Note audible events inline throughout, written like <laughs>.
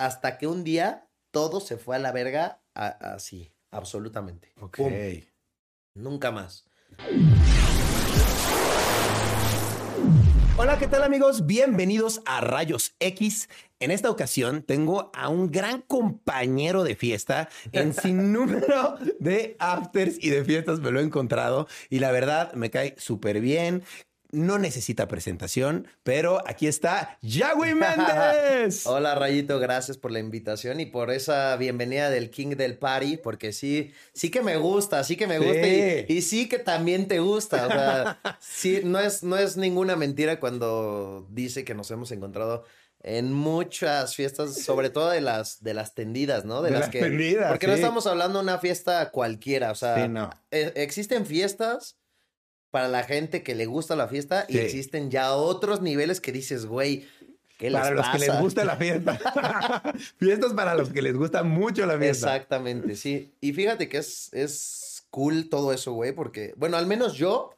Hasta que un día todo se fue a la verga así, absolutamente. Ok. Nunca más. Hola, ¿qué tal amigos? Bienvenidos a Rayos X. En esta ocasión tengo a un gran compañero de fiesta. En <laughs> sin número de afters y de fiestas me lo he encontrado y la verdad me cae súper bien no necesita presentación, pero aquí está Yahweh Méndez. <laughs> Hola Rayito, gracias por la invitación y por esa bienvenida del King del Party, porque sí, sí que me gusta, sí que me gusta y, sí que también te gusta. O sea, <laughs> sí, no es, no es ninguna mentira cuando dice que nos hemos encontrado en muchas fiestas, sobre todo de las, de las tendidas, ¿no? De, las, tendidas. Porque no estamos hablando de una fiesta cualquiera, o sea, e, existen fiestas para la gente que le gusta la fiesta y existen ya otros niveles que dices, güey, ¿qué Para los que les gusta la fiesta. <laughs> Fiestas para los que les gusta mucho la fiesta. Exactamente, sí. Y fíjate que es, es cool todo eso, güey, porque, bueno, al menos yo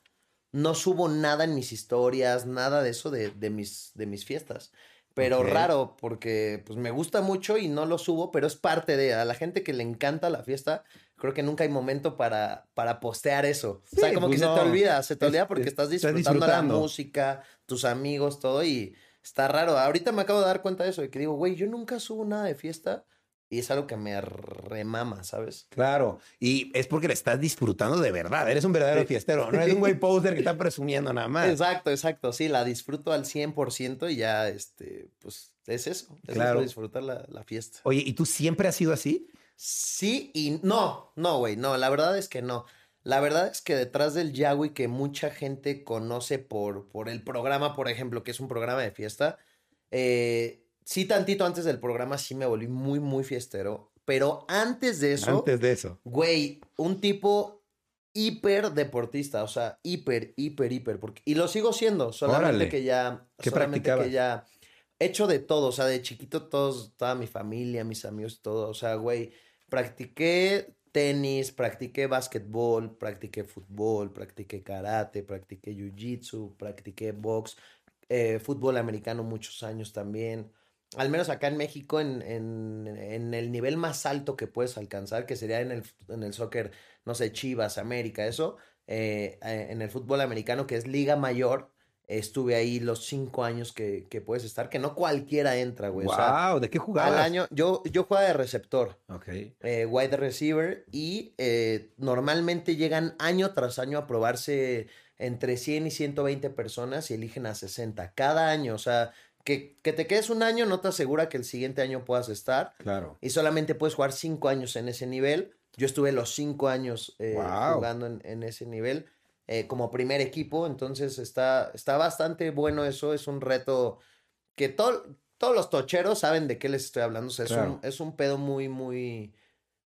no subo nada en mis historias, nada de eso de, de mis, de mis fiestas. Pero raro, porque pues me gusta mucho y no lo subo, pero es parte de a la gente que le encanta la fiesta, creo que nunca hay momento para, para postear eso. o sea, como que pues se te olvida, se te olvida porque estás disfrutando, la música, tus amigos, todo, y está raro. Ahorita me acabo de dar cuenta de eso, de que digo, güey, yo nunca subo nada de fiesta, y es algo que me remama, ¿sabes? Claro. Y es porque le estás disfrutando de verdad. Eres un verdadero fiestero. No eres un güey <laughs> poser que está presumiendo nada más. Exacto, exacto. Sí, la disfruto al 100% y ya, este, pues es eso. Es claro. disfrutar la, la, fiesta. Oye, ¿y tú siempre has sido así? Sí y no. No, güey. No, la verdad es que no. La verdad es que detrás del Yahweh que mucha gente conoce por, por el programa, por ejemplo, que es un programa de fiesta, eh, sí, tantito antes del programa sí me volví muy, muy fiestero. Pero antes de eso. Antes de eso. Güey, un tipo hiper deportista, o sea, hiper, hiper, hiper. Porque, y lo sigo siendo, solamente que ya. ¿Qué solamente que ya. Hecho de todo, o sea, de chiquito todos, toda mi familia, mis amigos, todo. O sea, güey, practiqué tenis, practiqué básquetbol, practiqué fútbol, practiqué karate, practiqué jiu-jitsu, practiqué box, eh, fútbol americano muchos años también al menos acá en México, en, el nivel más alto que puedes alcanzar, que sería en el, en el soccer, no sé, Chivas, América, eso, eh, eh, en el fútbol americano, que es Liga Mayor, estuve ahí los cinco años que, que puedes estar, que no cualquiera entra, güey. Wow, ¿de qué jugabas? Al año, yo, yo jugaba de receptor. Ok. Eh, wide receiver, y normalmente llegan año tras año a probarse entre 100 y 120 personas y eligen a 60 cada año, o sea que, te quedes un año no te asegura que el siguiente año puedas estar. Claro. Y solamente puedes jugar cinco años en ese nivel. Yo estuve los cinco años eh, jugando en, ese nivel eh, como primer equipo. Entonces está, está bastante bueno eso. Es un reto que todos los tocheros saben de qué les estoy hablando. es, un, es un pedo muy, muy,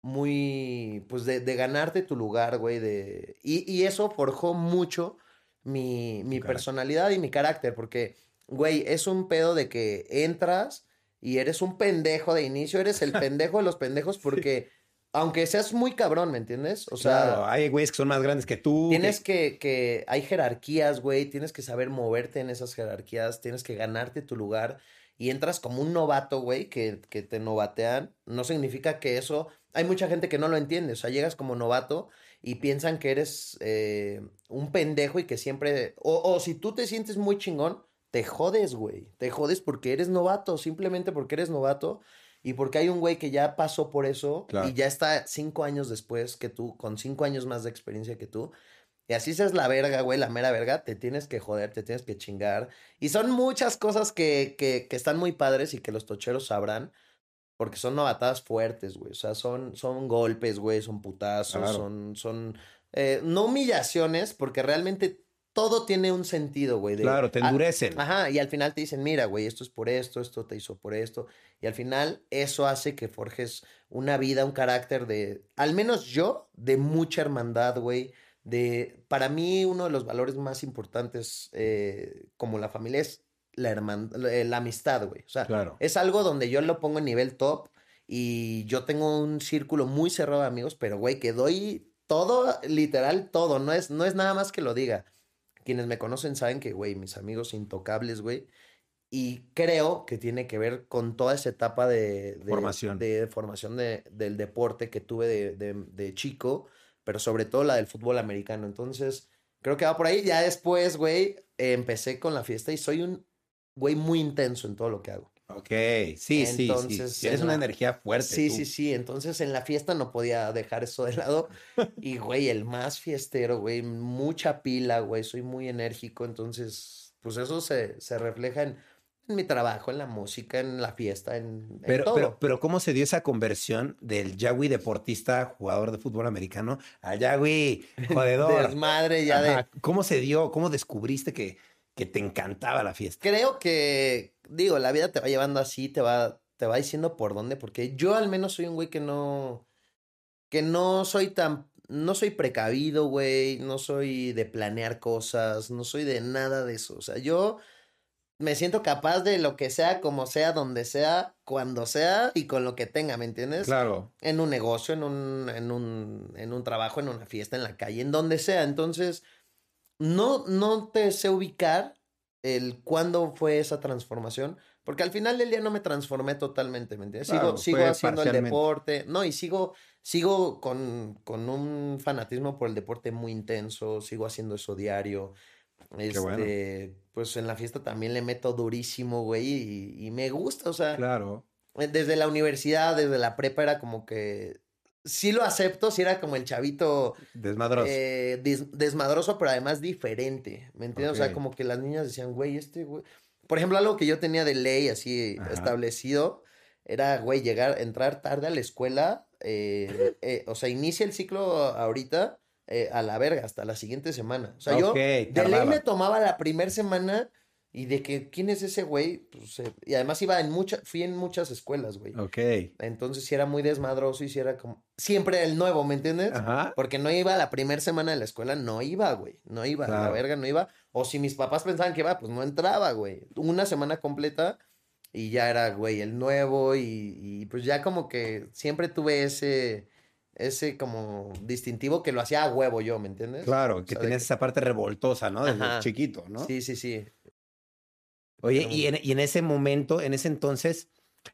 muy, pues de, de ganarte tu lugar, güey. De... Y, y eso forjó mucho mi, mi personalidad y mi carácter, porque güey, es un pedo de que entras y eres un pendejo de inicio, eres el pendejo de los pendejos <laughs> porque... Aunque seas muy cabrón, ¿me entiendes? O sea, claro, hay güeyes que son más grandes que tú. Tienes que, que, hay jerarquías, güey, tienes que saber moverte en esas jerarquías, tienes que ganarte tu lugar y entras como un novato, güey, que, que te novatean. No significa que eso, hay mucha gente que no lo entiende, o sea, llegas como novato y piensan que eres eh, un pendejo y que siempre, o, o si tú te sientes muy chingón, te jodes, güey. Te jodes porque eres novato, simplemente porque eres novato y porque hay un güey que ya pasó por eso y ya está cinco años después que tú, con cinco años más de experiencia que tú. Y así seas la verga, güey, la mera verga, te tienes que joder, te tienes que chingar. Y son muchas cosas que, que, que están muy padres y que los tocheros sabrán. Porque son novatadas fuertes, güey. O sea, son, son golpes, güey, son putazos, son, son eh, no humillaciones, porque realmente todo tiene un sentido, güey. de- Claro, te a- endurecen. Ajá, y al final te dicen, mira, güey, esto es por esto, esto te hizo por esto. Y al final eso hace que forjes una vida, un carácter de, al menos yo, de mucha hermandad, güey. De, para mí uno de los valores más importantes eh, como la familia es la, herman- la, la amistad, güey. O sea, Claro. es algo donde yo lo pongo en nivel top y yo tengo un círculo muy cerrado de amigos, pero güey, que doy todo, literal todo, no es, no es nada más que lo diga. Quienes me conocen saben que, güey, mis amigos intocables, güey. Y creo que tiene que ver con toda esa etapa de, de- Formación. de formación de- del deporte que tuve de, chico, pero sobre todo la del fútbol americano. Entonces, creo que va por ahí. Ya después, güey, eh, empecé con la fiesta y soy un güey muy intenso en todo lo que hago. Ok, sí, sí, sí. Entonces, Tienes en una la- energía fuerte. Sí, tú. sí, sí. Entonces en la fiesta no podía dejar eso de lado. Y, güey, el más fiestero, güey, mucha pila, güey, soy muy enérgico. Entonces, pues eso se, se refleja en, en mi trabajo, en la música, en la fiesta, en, en Pero, todo. pero, pero, ¿cómo se dio esa conversión del Yagüi deportista, jugador de fútbol americano, al Yagüi <laughs> jodedor? Desmadre ya de... Ajá. ¿Cómo se dio? ¿Cómo descubriste que, que te encantaba la fiesta? Creo que, digo, la vida te va llevando así, te va, te va diciendo por dónde, porque yo al menos soy un güey que no, que no soy tan, no soy precavido, güey, no soy de planear cosas, no soy de nada de eso, o sea, yo me siento capaz de lo que sea, como sea, donde sea, cuando sea y con lo que tenga, ¿me entiendes? Claro. en un negocio, en un, en un, en un trabajo, en una fiesta, en la calle, en donde sea. Entonces, no, no te sé ubicar el cuándo fue esa transformación, porque al final del día no me transformé totalmente, ¿me entiendes? Claro, sigo sigo haciendo el deporte, no, y sigo, sigo con, con un fanatismo por el deporte muy intenso, sigo haciendo eso diario. Este, bueno. pues en la fiesta también le meto durísimo, güey, y, y me gusta, o sea, Claro. eh, desde la universidad, desde la prepa era como que sí lo acepto, sí era como el chavito Desmadroso. eh, des- desmadroso, pero además diferente, ¿me entiendes? O sea, como que las niñas decían, güey, este güey. Por ejemplo, algo que yo tenía de ley así Ajá. establecido era, güey, llegar, entrar tarde a la escuela, eh, <laughs> eh, o sea, inicia el ciclo ahorita a la verga, hasta la siguiente semana. O sea, yo de ley me tomaba la primera semana y de que, ¿quién es ese güey? Pues, eh, y además iba en muchas, fui en muchas escuelas, güey. Ok. Entonces sí era muy desmadroso y sí era como, siempre el nuevo, ¿me entiendes? Ajá. Porque no iba la primera semana de la escuela, no iba, güey. No iba, la verga no iba. O si mis papás pensaban que iba, pues no entraba, güey. Una semana completa y ya era, güey, el nuevo y, y pues ya como que siempre tuve ese, ese como distintivo que lo hacía a huevo yo, ¿me entiendes? Claro, O que sea, tenías esa parte revoltosa, ¿no? Desde Ajá. chiquito, ¿no? Sí, sí, sí. Oye, Pero- y en, y en ese momento, en ese entonces,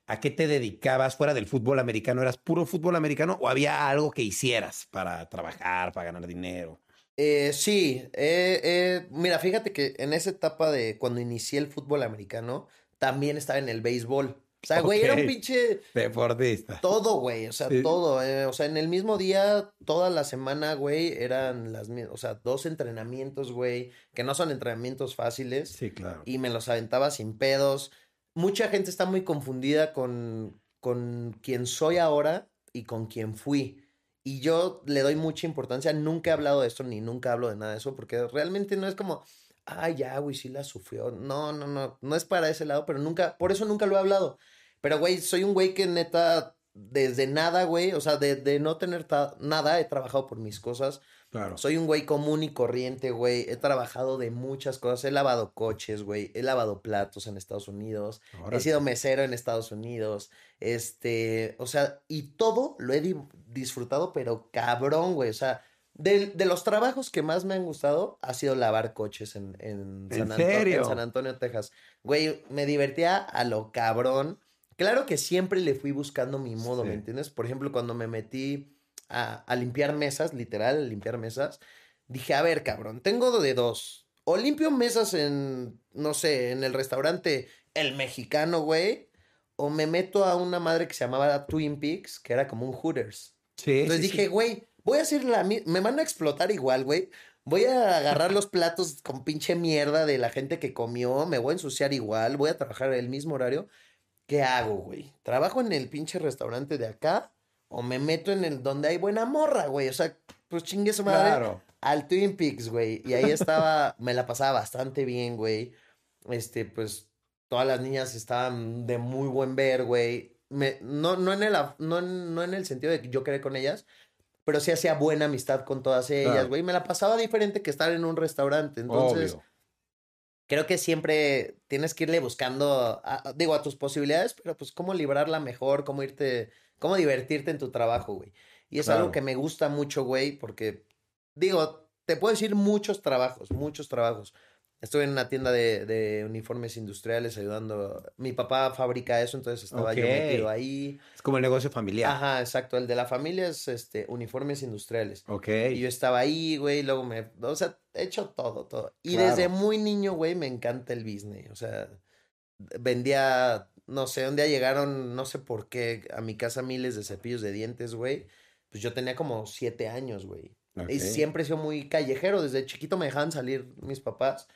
¿a qué te dedicabas fuera del fútbol americano? ¿Eras puro fútbol americano o había algo que hicieras para trabajar, para ganar dinero? Eh, sí, eh, eh, mira, fíjate que en esa etapa de cuando inicié el fútbol americano, también estaba en el béisbol. O sea, güey, era un pinche Deportista. todo, güey, o sea, Sí. todo. eh, o sea, en el mismo día, toda la semana, güey, eran las mismas, o sea, dos entrenamientos, güey, que no son entrenamientos fáciles Sí, claro. y me los aventaba sin pedos. Mucha gente está muy confundida con, con quién soy ahora y con quién fui. Y yo le doy mucha importancia. Nunca he hablado de esto ni nunca hablo de nada de eso porque realmente no es como, ay, ya, güey, sí la sufrió. No, no, no, no es para ese lado, pero nunca, por eso nunca lo he hablado. Pero, güey, soy un güey que neta, desde nada, güey, o sea, de, de no tener nada, he trabajado por mis cosas. Claro. Soy un güey común y corriente, güey. He trabajado de muchas cosas. He lavado coches, güey. He lavado platos en Estados Unidos. He sido mesero en Estados Unidos. Este, o sea, y todo lo he di- disfrutado, pero cabrón, güey. O sea, de, de los trabajos que más me han gustado ha sido lavar coches en, en, ¿En San, Anto- serio? en San Antonio, Texas. Güey, me divertía a lo cabrón. Claro que siempre le fui buscando mi modo, ¿me entiendes? Por ejemplo, cuando me metí a, a limpiar mesas, literal, a limpiar mesas, dije, a ver, cabrón, tengo de dos. O limpio mesas en, no sé, en el restaurante El Mexicano, güey, o me meto a una madre que se llamaba Twin Peaks, que era como un Hooters. Sí, Entonces sí, dije, sí. güey, voy a hacer la me van a explotar igual, güey. Voy a agarrar los platos con pinche mierda de la gente que comió, me voy a ensuciar igual, voy a trabajar el mismo horario. ¿Qué hago, güey? ¿Trabajo en el pinche restaurante de acá o me meto en el donde hay buena morra, güey? O sea, pues chingue su madre. Claro. al Twin Peaks, güey. Y ahí estaba, me la pasaba bastante bien, güey. Este, pues, todas las niñas estaban de muy buen ver, güey. Me, no, no, en el, no, no en el sentido de que yo quedé con ellas, pero sí hacía buena amistad con todas ellas, güey. Me la pasaba diferente que estar en un restaurante. Entonces, creo que siempre tienes que irle buscando, digo, a tus posibilidades, pero pues cómo librarla mejor, cómo irte, cómo divertirte en tu trabajo, güey. Y es algo que me gusta mucho, güey, porque, digo, te puedo decir muchos trabajos, muchos trabajos. Estuve en una tienda de, uniformes industriales ayudando. Mi papá fabrica eso, entonces estaba yo metido ahí. Es como el negocio familiar. Ajá, exacto. El de la familia es este uniformes industriales. Ok. Y yo estaba ahí, güey, luego me. O sea, he hecho todo, todo. Y desde muy niño, güey, me encanta el business. O sea, vendía. No sé, un día llegaron, no sé por qué, a mi casa miles de cepillos de dientes, güey pues yo tenía como siete años, güey. Y siempre he sido muy callejero. Desde chiquito me dejaban salir mis papás.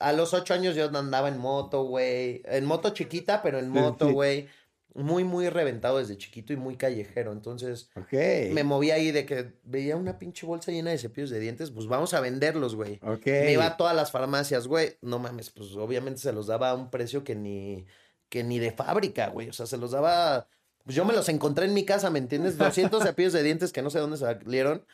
A los ocho años yo andaba en moto, güey. En moto chiquita, pero en moto, güey. Muy, muy reventado desde chiquito y muy callejero. Entonces, me movía ahí de que veía una pinche bolsa llena de cepillos de dientes, pues vamos a venderlos, güey. Me iba a todas las farmacias, güey. No mames, pues obviamente se los daba a un precio que ni, que ni de fábrica, güey. O sea, se los daba pues yo me los encontré en mi casa, ¿me entiendes? <laughs> 200 cepillos de dientes que no sé dónde salieron.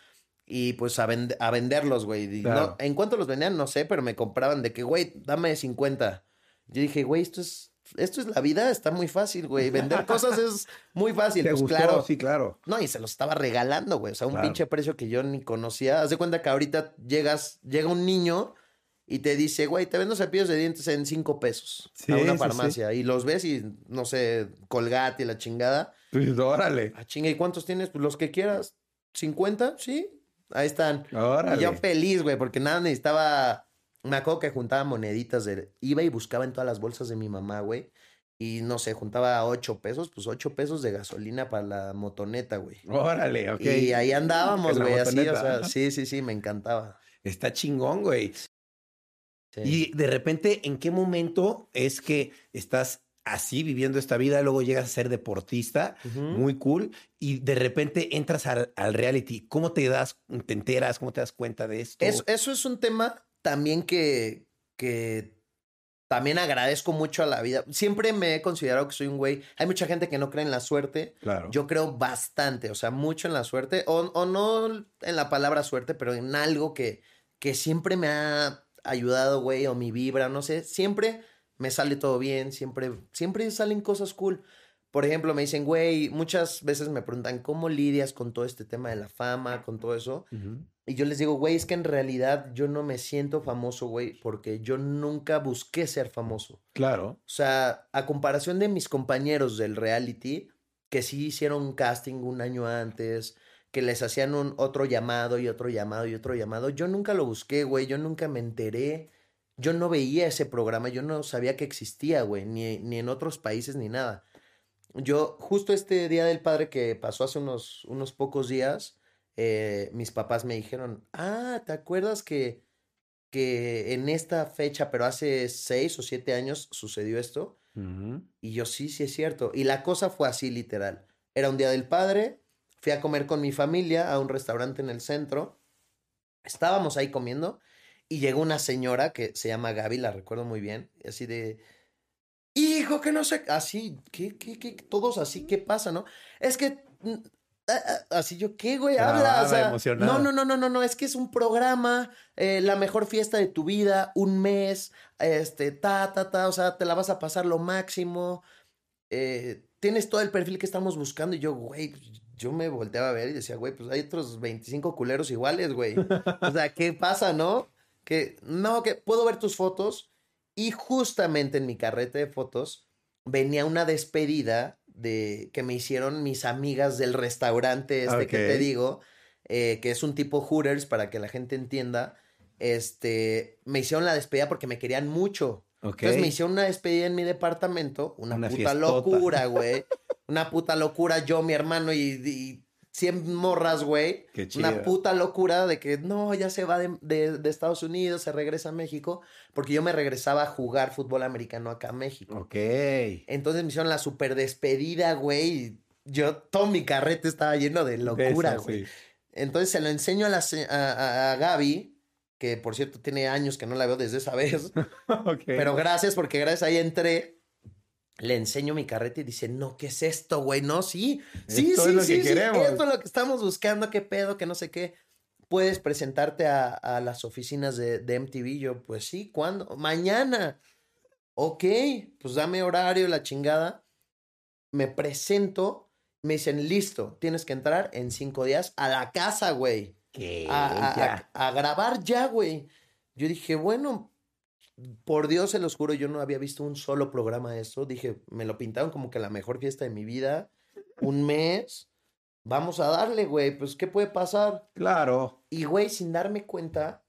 Y pues a, a venderlos, güey. ¿En cuánto los vendían? No sé, pero me compraban de que, güey, dame 50. Yo dije, güey, esto es, esto es la vida, está muy fácil, güey. Vender <laughs> cosas es muy fácil. ¿Te pues claro. Sí, claro. No, y se los estaba regalando, güey. O sea, un pinche precio que yo ni conocía. Haz de cuenta que ahorita llegas, llega un niño y te dice, güey, te vendo cepillos de dientes en cinco pesos a una farmacia. Y los ves y, no sé, colgate y la chingada. Pues órale. A ah, chinga, ¿y cuántos tienes? Pues los que quieras. ¿50? Sí. Ahí están. Órale. Y yo feliz, güey, porque nada necesitaba. Me acuerdo que juntaba moneditas de. Iba y buscaba en todas las bolsas de mi mamá, güey. Y no sé, juntaba ocho pesos, pues ocho pesos de gasolina para la motoneta, güey. Órale, ok. Y ahí andábamos, güey, así, o sea, sí, sí, sí, me encantaba. Está chingón, güey. Y de repente, ¿en qué momento es que estás así viviendo esta vida, luego llegas a ser deportista, muy cool, y de repente entras al, reality? ¿Cómo te das, te enteras, cómo te das cuenta de esto? Eso, eso es un tema también que, que también agradezco mucho a la vida. Siempre me he considerado que soy un güey. Hay mucha gente que no cree en la suerte. Claro. Yo creo bastante, o sea, mucho en la suerte, o, o no en la palabra suerte, pero en algo que, que siempre me ha ayudado, güey, o mi vibra, no sé, siempre me sale todo bien, siempre, siempre salen cosas cool. Por ejemplo, me dicen, güey, muchas veces me preguntan, ¿cómo lidias con todo este tema de la fama, con todo eso? Y yo les digo, güey, es que en realidad yo no me siento famoso, güey, porque yo nunca busqué ser famoso. Claro. O sea, a comparación de mis compañeros del reality, que sí hicieron un casting un año antes, que les hacían un otro llamado y otro llamado y otro llamado. Yo nunca lo busqué, güey, yo nunca me enteré. Yo no veía ese programa, yo no sabía que existía, güey, ni, ni en otros países ni nada. Yo, justo este Día del Padre que pasó hace unos, unos pocos días, eh, mis papás me dijeron, ah, ¿te acuerdas que, que en esta fecha, pero hace seis o siete años sucedió esto? Y yo, sí, sí es cierto. Y la cosa fue así, literal. Era un Día del Padre, Fui a comer con mi familia a un restaurante en el centro. Estábamos ahí comiendo y llegó una señora que se llama Gaby, la recuerdo muy bien, así de, hijo, que no sé, así, ¿qué, qué, qué? Todos así, ¿qué pasa, no? Es que, mm, así yo, ¿qué, güey? Habla, o sea, no, no, no, no, no, no, es que es un programa, eh, la mejor fiesta de tu vida, un mes, este, ta, ta, ta, o sea, te la vas a pasar lo máximo, eh, tienes todo el perfil que estamos buscando y yo, güey, yo me volteaba a ver y decía, güey, pues hay otros 25 culeros iguales, güey. O sea, ¿qué pasa, no? Que no, que puedo ver tus fotos y justamente en mi carrete de fotos venía una despedida de que me hicieron mis amigas del restaurante este que te digo, eh, que es un tipo Hooters para que la gente entienda. Este, me hicieron la despedida porque me querían mucho. Entonces me hicieron una despedida en mi departamento, una, puta locura, güey. una puta locura, yo, mi hermano y, 100 morras, güey. Una puta locura de que no, ya se va de, Estados Unidos, se regresa a México, porque yo me regresaba a jugar fútbol americano acá a México. Ok. Entonces me hicieron la super despedida, güey. Yo, todo mi carrete estaba lleno de locura, güey. Entonces se lo enseño a, la, a, a- a Gaby, que por cierto tiene años que no la veo desde esa vez. <laughs> Ok. Pero gracias, porque gracias ahí entré. Le enseño mi carreta y dice, no, ¿qué es esto, güey? No, sí, sí, Esto sí, es lo sí, que sí, queremos. Esto es lo que estamos buscando, qué pedo, que no sé qué. Puedes presentarte a, a las oficinas de, de MTV. Yo, pues sí, ¿cuándo? Mañana. Ok, pues dame horario, la chingada. Me presento, me dicen, listo, tienes que entrar en cinco días a la casa, güey ¿Qué? a, a- a grabar ya, güey. Yo dije, bueno, por Dios se los juro, yo no había visto un solo programa de eso. Dije, me lo pintaron como que la mejor fiesta de mi vida. Un mes. Vamos a darle, güey. Pues, ¿qué puede pasar? Claro. Y, güey, sin darme cuenta,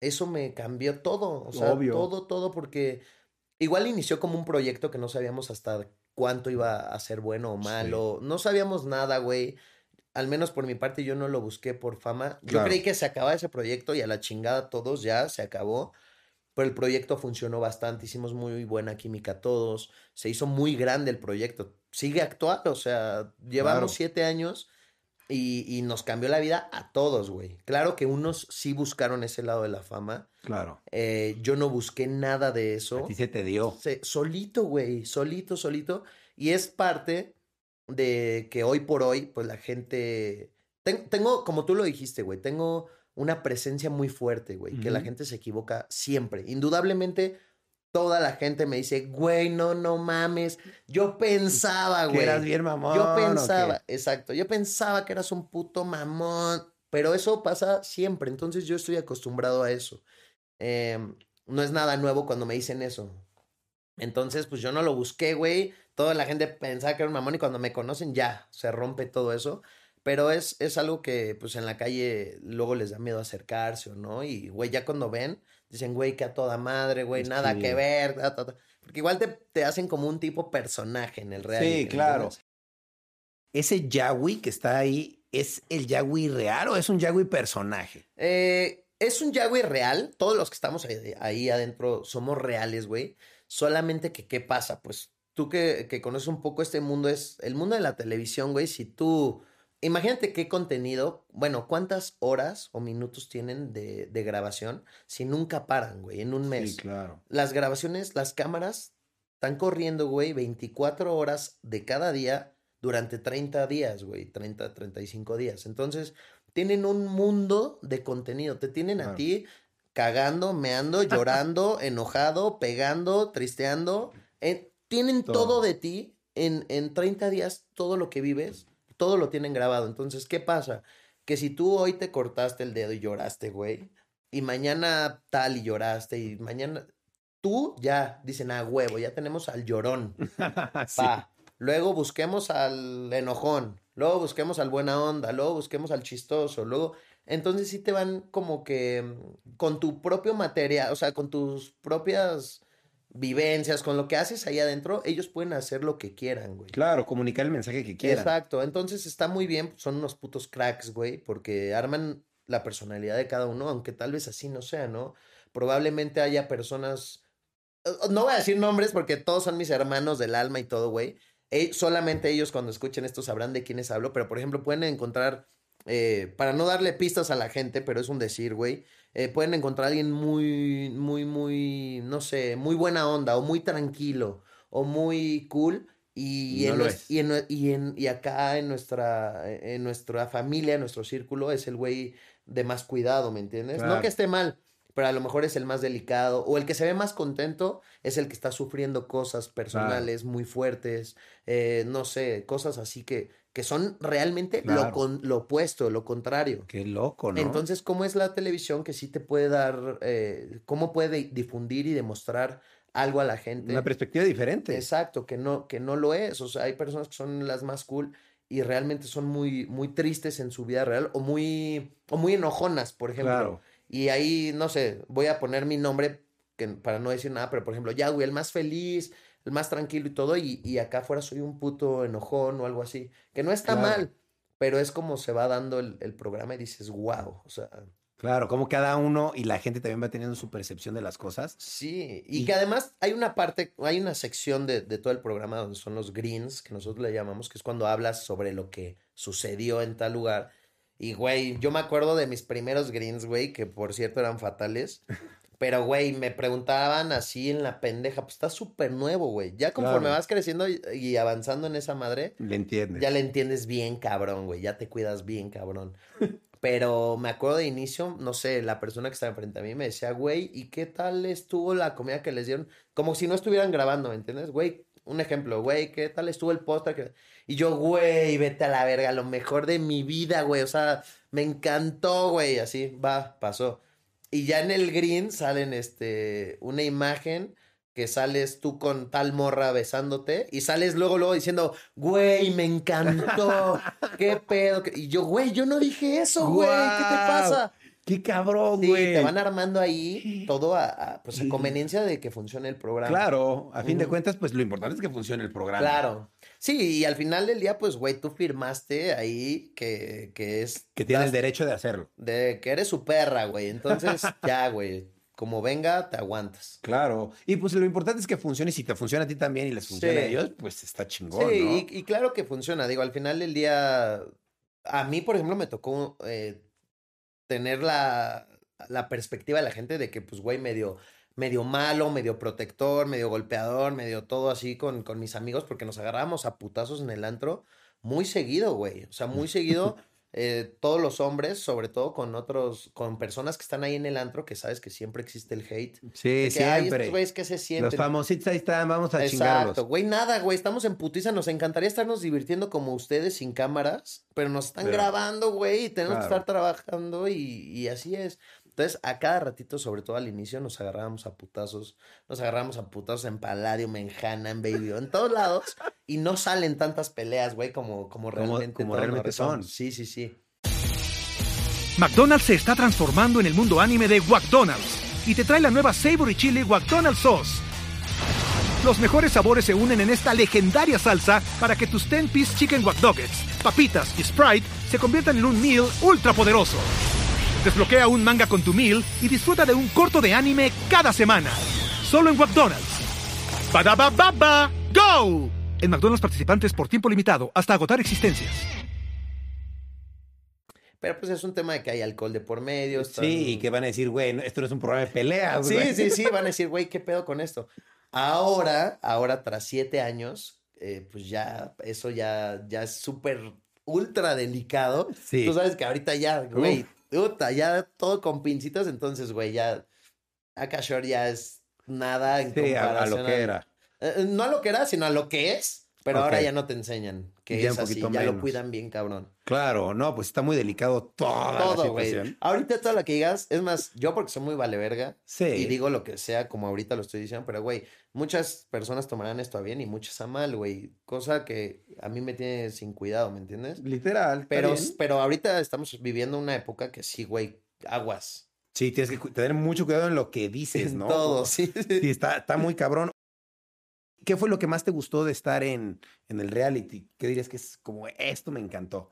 eso me cambió todo. O sea, Obvio. todo, todo, porque igual inició como un proyecto que no sabíamos hasta cuánto iba a ser bueno o malo. No sabíamos nada, güey. Al menos por mi parte, yo no lo busqué por fama. Yo Claro. creí que se acababa ese proyecto y a la chingada todos ya se acabó. Pero el proyecto funcionó bastante, hicimos muy buena química todos, se hizo muy grande el proyecto, sigue actual, o sea, llevamos Claro. siete años y, y nos cambió la vida a todos, güey. Claro que unos sí buscaron ese lado de la fama, Claro. eh, yo no busqué nada de A eso. ti se te dio. Se- solito, güey, solito, solito. Y es parte de que hoy por hoy, pues la gente... ten- tengo, como tú lo dijiste, güey, tengo una presencia muy fuerte, güey, que la gente se equivoca siempre. Indudablemente, toda la gente me dice, güey, no, no mames. Yo pensaba, güey. eras bien mamón. Yo pensaba, exacto, yo pensaba que eras un puto mamón, pero eso pasa siempre, entonces yo estoy acostumbrado a eso. Em, no es nada nuevo cuando me dicen eso. Entonces, pues yo no lo busqué, güey. Toda la gente pensaba que era un mamón y cuando me conocen ya se rompe todo eso. Pero es, es algo que, pues en la calle luego les da miedo acercarse o no. Y, güey, ya cuando ven, dicen, güey, que a toda madre, güey, Es nada que ver. ta, ta, ta". Porque igual te, te hacen como un tipo personaje en el reality. Sí, ¿me claro. Ese Yahweh que está ahí, ¿es el Yahweh real o es un Yahweh personaje? Eh, es un Yahweh real. Todos los que estamos ahí, ahí adentro somos reales, güey. Solamente que, ¿qué pasa? Pues tú que, que conoces un poco este mundo, es el mundo de la televisión, güey. Si tú, imagínate qué contenido, bueno, cuántas horas o minutos tienen de, de grabación si nunca paran, güey, en un mes. claro. Las grabaciones, las cámaras están corriendo, güey, 24 horas de cada día durante 30 días, güey, 30, 35 días. Entonces, tienen un mundo de contenido. Te tienen a ti cagando, meando, llorando, <laughs> enojado, pegando, tristeando. Eh, tienen todo. Todo. de ti en, en 30 días, todo lo que vives, todo lo tienen grabado. Entonces, ¿qué pasa? Que si tú hoy te cortaste el dedo y lloraste, güey, y mañana tal y lloraste, y mañana tú ya dicen, ah, huevo, ya tenemos al llorón. <laughs> Sí. Va. Luego busquemos al enojón, luego busquemos al buena onda, luego busquemos al chistoso, luego... Entonces sí te van como que mm, con tu propio material, o sea, con tus propias vivencias, con lo que haces ahí adentro, ellos pueden hacer lo que quieran, güey. Claro, comunicar el mensaje que quieran. Exacto, entonces está muy bien, son unos putos cracks, güey, porque arman la personalidad de cada uno, aunque tal vez así no sea, ¿no? Probablemente haya personas, eh, no voy a decir nombres porque todos son mis hermanos del alma y todo, güey. Eh, solamente ellos cuando escuchen esto sabrán de quiénes hablo, pero por ejemplo pueden encontrar, eh, para no darle pistas a la gente, pero es un decir, güey, eh, pueden encontrar a alguien muy, muy, muy, no sé, muy buena onda o muy tranquilo o muy cool. Y, No en, es. y, en y, en- y acá en nuestra, en nuestra familia, en nuestro círculo, es el güey de más cuidado, ¿me entiendes? No que esté mal, pero a lo mejor es el más delicado. O el que se ve más contento es el que está sufriendo cosas personales muy fuertes, eh, no sé, cosas así que, que son realmente lo, con, lo opuesto, lo contrario. Qué loco, ¿no? Entonces, ¿cómo es la televisión que sí te puede dar, eh, cómo puede difundir y demostrar algo a la gente? Una perspectiva diferente. Exacto, que no, que no lo es. O sea, hay personas que son las más cool y realmente son muy, muy tristes en su vida real o muy, o muy enojonas, por ejemplo. Claro. Y ahí, no sé, voy a poner mi nombre que, para no decir nada, pero por ejemplo, Yahweh, el más feliz, el más tranquilo y todo, y, y acá afuera soy un puto enojón o algo así, que no está Claro. mal, pero es como se va dando el, el programa y dices, wow, o sea, Claro, como cada uno y la gente también va teniendo su percepción de las cosas. sí, y, Y- que además hay una parte, hay una sección de, de todo el programa donde son los greens, que nosotros le llamamos, que es cuando hablas sobre lo que sucedió en tal lugar. Y, güey, yo me acuerdo de mis primeros greens, güey, que por cierto eran fatales. <laughs> Pero, güey, me preguntaban así en la pendeja, pues está súper nuevo, güey. Ya conforme Claro. vas creciendo y, y avanzando en esa madre, Le entiendes. ya le entiendes bien cabrón, güey. Ya te cuidas bien cabrón. Pero me acuerdo de inicio, no sé, la persona que estaba enfrente a mí me decía, güey, ¿y qué tal estuvo la comida que les dieron? Como si no estuvieran grabando, ¿me entiendes? Güey, un ejemplo, güey, ¿qué tal estuvo el postre? que-?" Y yo, güey, vete a la verga, lo mejor de mi vida, güey. O sea, me encantó, güey. Así, va, pasó. Y ya en el green salen, este, una imagen que sales tú con tal morra besándote y sales luego, luego diciendo, güey, me encantó, <laughs> qué pedo. qué-". Y yo, güey, yo no dije eso, güey, ¿qué te pasa? Qué cabrón, Sí, güey. te van armando ahí todo a, a, pues, a conveniencia de que funcione el programa. Claro, a fin de cuentas, pues lo importante es que funcione el programa. Claro. Sí, y al final del día, pues, güey, tú firmaste ahí que, que es... Que tiene el das- derecho de hacerlo. De que eres su perra, güey. Entonces, <laughs> ya, güey. Como venga, te aguantas. Claro. Y pues lo importante es que funcione. Si te funciona a ti también y les funciona a Sí. ellos, pues está chingón, sí, ¿no? y, y claro que funciona. Digo, al final del día, a mí, por ejemplo, me tocó eh, tener la, la perspectiva de la gente de que, pues, güey, medio, medio malo, medio protector, medio golpeador, medio todo así con, con mis amigos, porque nos agarrábamos a putazos en el antro muy seguido, güey. O sea, muy <laughs> seguido. Eh, todos los hombres, sobre todo con otros, con personas que están ahí en el antro, que sabes que siempre existe el hate. Sí, De que, "Ay, siempre. estos que se Los sienten. famositos ahí están, vamos a Exacto, chingarlos. güey, nada, güey, estamos en putiza, nos encantaría estarnos divirtiendo como ustedes sin cámaras, pero nos están Pero- grabando, güey, y tenemos Claro. que estar trabajando y, y así es. Entonces, a cada ratito, sobre todo al inicio, nos agarrábamos a putazos, nos agarrábamos a putazos en Palladium, en Hanan, Baby, en todos lados, y no salen tantas peleas, güey, como, como realmente, como realmente son. Sí, sí, sí. McDonald's se está transformando en el mundo anime de McDonald's y te trae la nueva Savory Chili McDonald's Sauce. Los mejores sabores se unen en esta legendaria salsa para que tus 10-piece chicken wack Nuggets, papitas y Sprite se conviertan en un meal ultra poderoso. Desbloquea un manga con tu meal y disfruta de un corto de anime cada semana. Solo en McDonald's. ba baba go! En McDonald's participantes por tiempo limitado hasta agotar existencias. Pero pues es un tema de que hay alcohol de por medio. están- Sí, y que van a decir, güey, esto no es un programa de peleas, Sí, güey. sí, sí, van a <laughs> decir, güey, ¿qué pedo con esto? Ahora, ahora tras siete años, eh, pues ya, eso ya, ya es súper ultra delicado. Sí. Tú sabes que ahorita ya, güey, puta, ya todo con pincitas, entonces, güey, ya, Akashore ya es nada en Sí, a, a comparación lo que era. Eh, no a lo que era, sino a lo que es, pero ahora ya no te enseñan que Ya es un así, ya lo cuidan bien, cabrón. Claro, no, pues está muy delicado toda la Todo, güey. situación. Ahorita todo lo que digas, es más, yo porque soy muy vale verga, Sí. y digo lo que sea como ahorita lo estoy diciendo, pero güey, muchas personas tomarán esto a bien y muchas a mal, güey. Cosa que a mí me tiene sin cuidado, ¿me entiendes? Literal. Pero, bien. pero ahorita estamos viviendo una época que sí, güey, aguas. Sí, tienes que tener mucho cuidado en lo que dices, ¿no? todo, <laughs> sí. Sí, está, está muy cabrón. ¿Qué fue lo que más te gustó de estar en, en el reality? ¿Qué dirías que es como esto me encantó?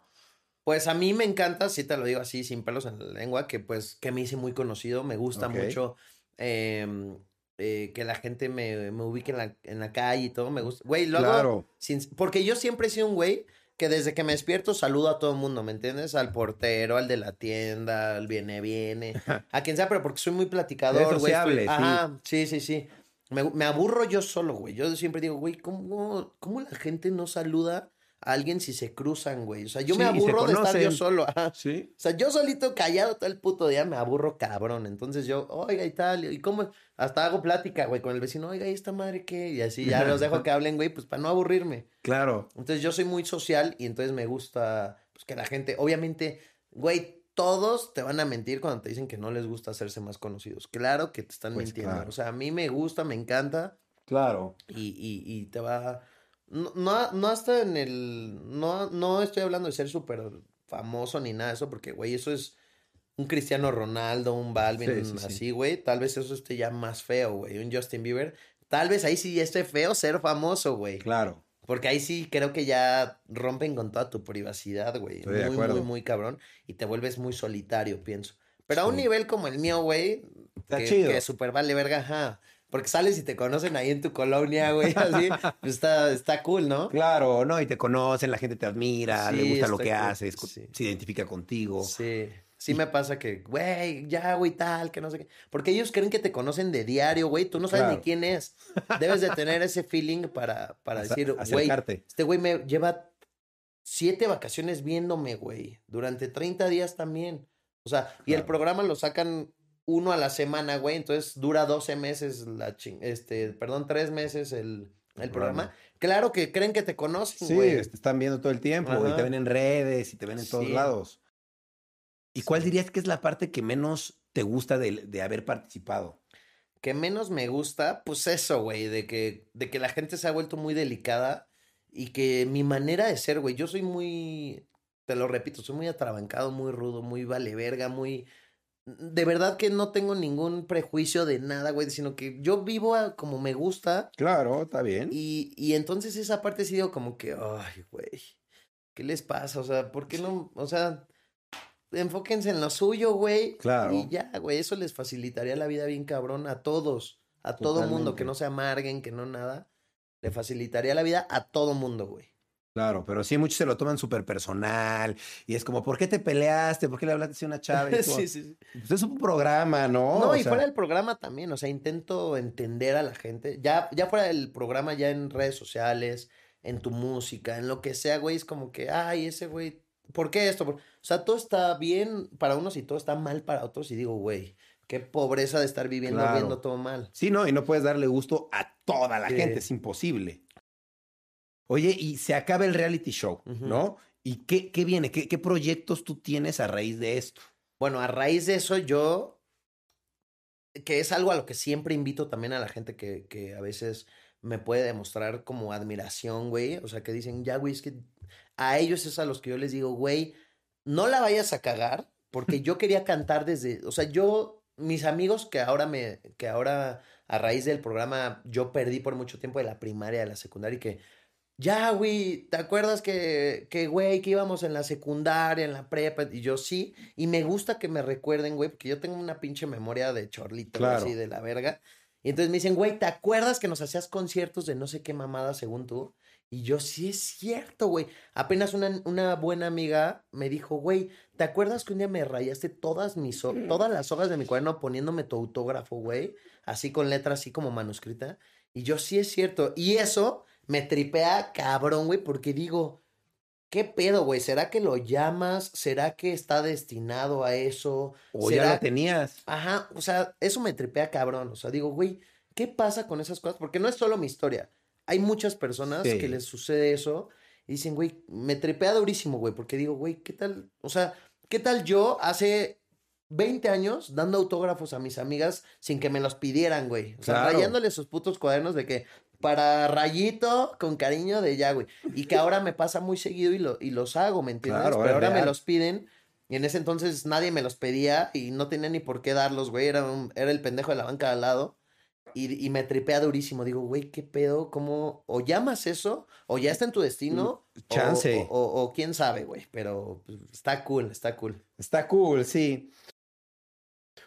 Pues a mí me encanta, si te lo digo así, sin pelos en la lengua, que pues que me hice muy conocido, me gusta mucho em, eh, que la gente me, me ubique en la, en la calle y todo, me gusta. Güey, lo hago Claro. sin- porque yo siempre he sido un güey que desde que me despierto saludo a todo el mundo, ¿me entiendes? Al portero, al de la tienda, al viene, viene, <laughs> a quien sea, pero porque soy muy platicador, güey. sí. Ajá, sí, sí, sí. Me, me aburro yo solo, güey. Yo siempre digo, güey, ¿cómo, ¿cómo la gente no saluda a alguien si se cruzan, güey? O sea, yo me Sí, aburro de estar yo solo. Ajá. Sí. O sea, yo solito callado todo el puto día me aburro cabrón. Entonces yo, oiga y tal, y cómo, hasta hago plática, güey, con el vecino, oiga, ¿y esta madre qué? Y así ya los dejo que hablen, güey, pues para no aburrirme. Claro. Entonces yo soy muy social y entonces me gusta, pues que la gente, obviamente, güey, todos te van a mentir cuando te dicen que no les gusta hacerse más conocidos. Claro que te están Pues mintiendo. claro. O sea, a mí me gusta, me encanta Claro. y, y, y te va... No, no, no hasta en el... No, no estoy hablando de ser súper famoso ni nada de eso, porque, güey, eso es un Cristiano Ronaldo, un Balvin, Sí, sí, sí. así, güey. Tal vez eso esté ya más feo, güey. Un Justin Bieber. Tal vez ahí sí ya esté feo ser famoso, güey. Claro. Porque ahí sí creo que ya rompen con toda tu privacidad, güey. Estoy Muy, muy, muy cabrón. Y te vuelves muy solitario, pienso. Pero a un nivel como el mío, güey, Está que, chido. que super vale verga, ajá. porque sales y te conocen ahí en tu colonia, güey, <laughs> así, pues está, está cool, ¿no? Claro, ¿no? Y te conocen, la gente te admira, le gusta lo que cool, haces, sí. se identifica contigo. Sí. Sí me pasa que, güey, ya, güey, tal, que no sé qué. Porque ellos creen que te conocen de diario, güey. Tú no sabes Claro. ni quién es. Debes de tener ese feeling para, para decir, güey, este güey me lleva siete vacaciones viéndome, güey. Durante 30 días también. O sea, y el programa lo sacan uno a la semana, güey. Entonces dura 12 meses la ching... Este, perdón, tres meses el, el programa. Claro que creen que te conocen, Sí, güey. te están viendo todo el tiempo y te ven en redes y te ven en todos Sí. lados. ¿Y cuál dirías que es la parte que menos te gusta de, de haber participado? que menos me gusta, pues eso, güey, de que, de que la gente se ha vuelto muy delicada y que mi manera de ser, güey, yo soy muy, te lo repito, soy muy atrabancado, muy rudo, muy vale verga, muy... De verdad que no tengo ningún prejuicio de nada, güey, sino que yo vivo a- como me gusta Claro, está bien. y, y entonces esa parte ha sido como que, ay, güey, ¿qué les pasa? O sea, ¿por qué no? O sea, enfóquense en lo suyo, güey. Claro. Y ya, güey, eso les facilitaría la vida bien cabrón a todos, a todo mundo, que Totalmente. no se amarguen, que no nada. Le facilitaría la vida a todo mundo, güey. Claro, pero sí, muchos se lo toman súper personal y es como, ¿por qué te peleaste? ¿Por qué le hablaste a una chava? <laughs> Sí, sí, sí. Pues es un programa, ¿no? No, O y sea, fuera del programa también, o sea, intento entender a la gente. Ya, ya fuera del programa, ya en redes sociales, en tu música, en lo que sea, güey, es como que, ay, ese güey, ¿por qué esto? O sea, todo está bien para unos y todo está mal para otros. Y digo, güey, qué pobreza de estar viviendo Claro. viendo todo mal. Sí, no, y no puedes darle gusto a toda la Sí. gente, es imposible. Oye, y se acaba el reality show. ¿no? ¿Y qué, qué viene? ¿Qué, ¿Qué proyectos tú tienes a raíz de esto? Bueno, a raíz de eso yo, que es algo a lo que siempre invito también a la gente que, que a veces me puede demostrar como admiración, güey. O sea, que dicen, ya, güey, es que a ellos es a los que yo les digo, güey, no la vayas a cagar, porque yo quería cantar desde, o sea, yo, mis amigos que ahora me, que ahora a raíz del programa yo perdí por mucho tiempo de la primaria, de la secundaria y que ya, güey, ¿te acuerdas que, que, güey, que íbamos en la secundaria, en la prepa? Y yo sí, y me gusta que me recuerden, güey, porque yo tengo una pinche memoria de chorlito, Claro. así de la verga. Y entonces me dicen, güey, ¿te acuerdas que nos hacías conciertos de no sé qué mamada según tú? Y yo, sí es cierto, güey. Apenas una, una buena amiga me dijo, güey, ¿te acuerdas que un día me rayaste todas mis, ho- todas las hojas de mi cuaderno poniéndome tu autógrafo, güey? Así con letra, así como manuscrita. Y yo, sí es cierto. Y eso me tripea cabrón, güey, porque digo, ¿qué pedo, güey? ¿Será que lo llamas? ¿Será que está destinado a eso? O ya ¿Será lo tenías. Ajá, o sea, eso me tripea cabrón. O sea, digo, güey, ¿qué pasa con esas cosas? Porque no es solo mi historia. Hay muchas personas Sí. que les sucede eso y dicen, güey, me tripea durísimo, güey, porque digo, güey, ¿qué tal? O sea, ¿qué tal yo hace 20 años dando autógrafos a mis amigas sin que me los pidieran, güey? O sea, Claro. rayándole sus putos cuadernos de que para rayito con cariño de ya, güey. Y que ahora me pasa muy seguido y, lo, y los hago, ¿me entiendes? Claro, Pero ahora me los piden y en ese entonces nadie me los pedía y no tenía ni por qué darlos, güey. Era, un- era el pendejo de la banca de al lado. Y, y me tripea durísimo. Digo, güey, ¿qué pedo? ¿Cómo? O llamas eso, o ya está en tu destino. o- chance. O, o- o quién sabe, güey. Pero pues, está cool, está cool. Está cool, sí.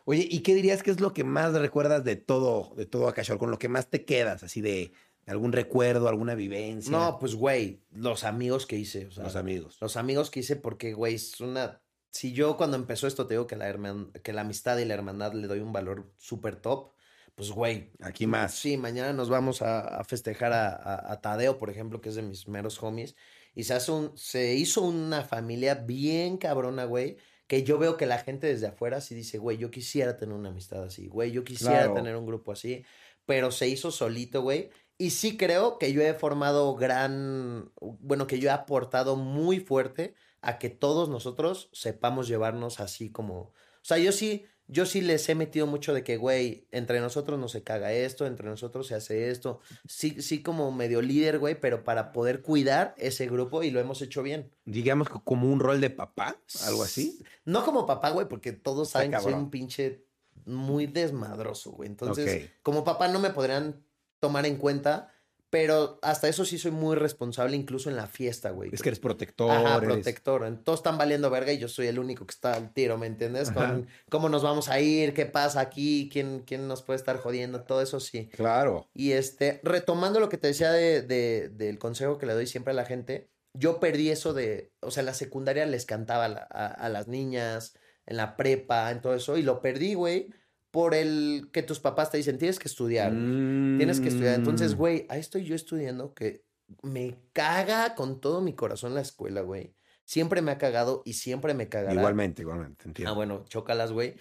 Oye, ¿y qué dirías que es lo que más recuerdas de todo, de todo Akashor? Con lo que más te quedas, así de algún recuerdo, alguna vivencia. No, pues, güey, los amigos que hice. O sea, los amigos. Los amigos que hice porque, güey, es una... Si yo cuando empezó esto te digo que la, herman- que la amistad y la hermandad le doy un valor súper top, pues, güey, Aquí más. Sí, mañana nos vamos a, a festejar a, a- a Tadeo, por ejemplo, que es de mis meros homies. Y se, hace un, se hizo una familia bien cabrona, güey. Que yo veo que la gente desde afuera sí dice, güey, yo quisiera tener una amistad así, güey, yo quisiera Claro. tener un grupo así. Pero se hizo solito, güey. Y sí creo que yo he formado gran, bueno, que yo he aportado muy fuerte a que todos nosotros sepamos llevarnos así como, o sea, yo sí, yo sí les he metido mucho de que, güey, entre nosotros no se caga esto, entre nosotros se hace esto. Sí, sí como medio líder, güey, pero para poder cuidar ese grupo y lo hemos hecho bien. Digamos que como un rol de papá, algo así. No como papá, güey, porque todos saben que soy un pinche muy desmadroso, güey. Entonces, como papá no me podrían tomar en cuenta, Pero hasta eso sí soy muy responsable, incluso en la fiesta, güey. Es que eres protector. Ajá, eres- protector. Todos están valiendo verga y yo soy el único que está al tiro, ¿me entiendes? Con cómo nos vamos a ir, qué pasa aquí, quién, quién nos puede estar jodiendo, todo eso sí. Claro. Y este, retomando lo que te decía de, de- del consejo que le doy siempre a la gente, yo perdí eso de, o sea, en la secundaria les cantaba a, a- a las niñas, en la prepa, en todo eso, y lo perdí, güey, por el que tus papás te dicen, tienes que estudiar, tienes que estudiar. Entonces, Mm. güey, ahí estoy yo estudiando que me caga con todo mi corazón la escuela, güey. Siempre me ha cagado y siempre me cagará. Igualmente, igualmente, Ah, entiendo. bueno, chócalas, güey.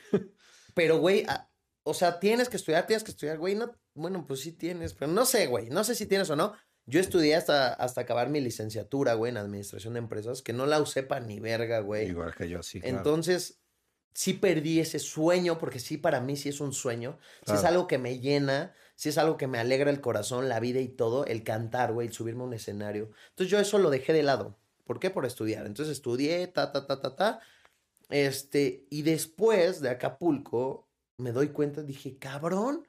Pero, güey, ah, o sea, tienes que estudiar, tienes que estudiar, güey. No, bueno, pues sí tienes, pero no sé, güey. No sé si tienes o no. Yo estudié hasta, hasta acabar mi licenciatura, güey, en administración de empresas, que no la usé para ni verga, güey. Igual que yo, sí. claro. Entonces, sí perdí ese sueño, porque sí, para mí sí es un sueño. Sí es Claro. algo que me llena, sí es algo que me alegra el corazón, la vida y todo, el cantar, güey, el subirme a un escenario. Entonces yo eso lo dejé de lado. ¿Por qué? Por estudiar. Entonces estudié, ta, ta, ta, ta, ta. Este, y después de Acapulco, me doy cuenta, dije, cabrón,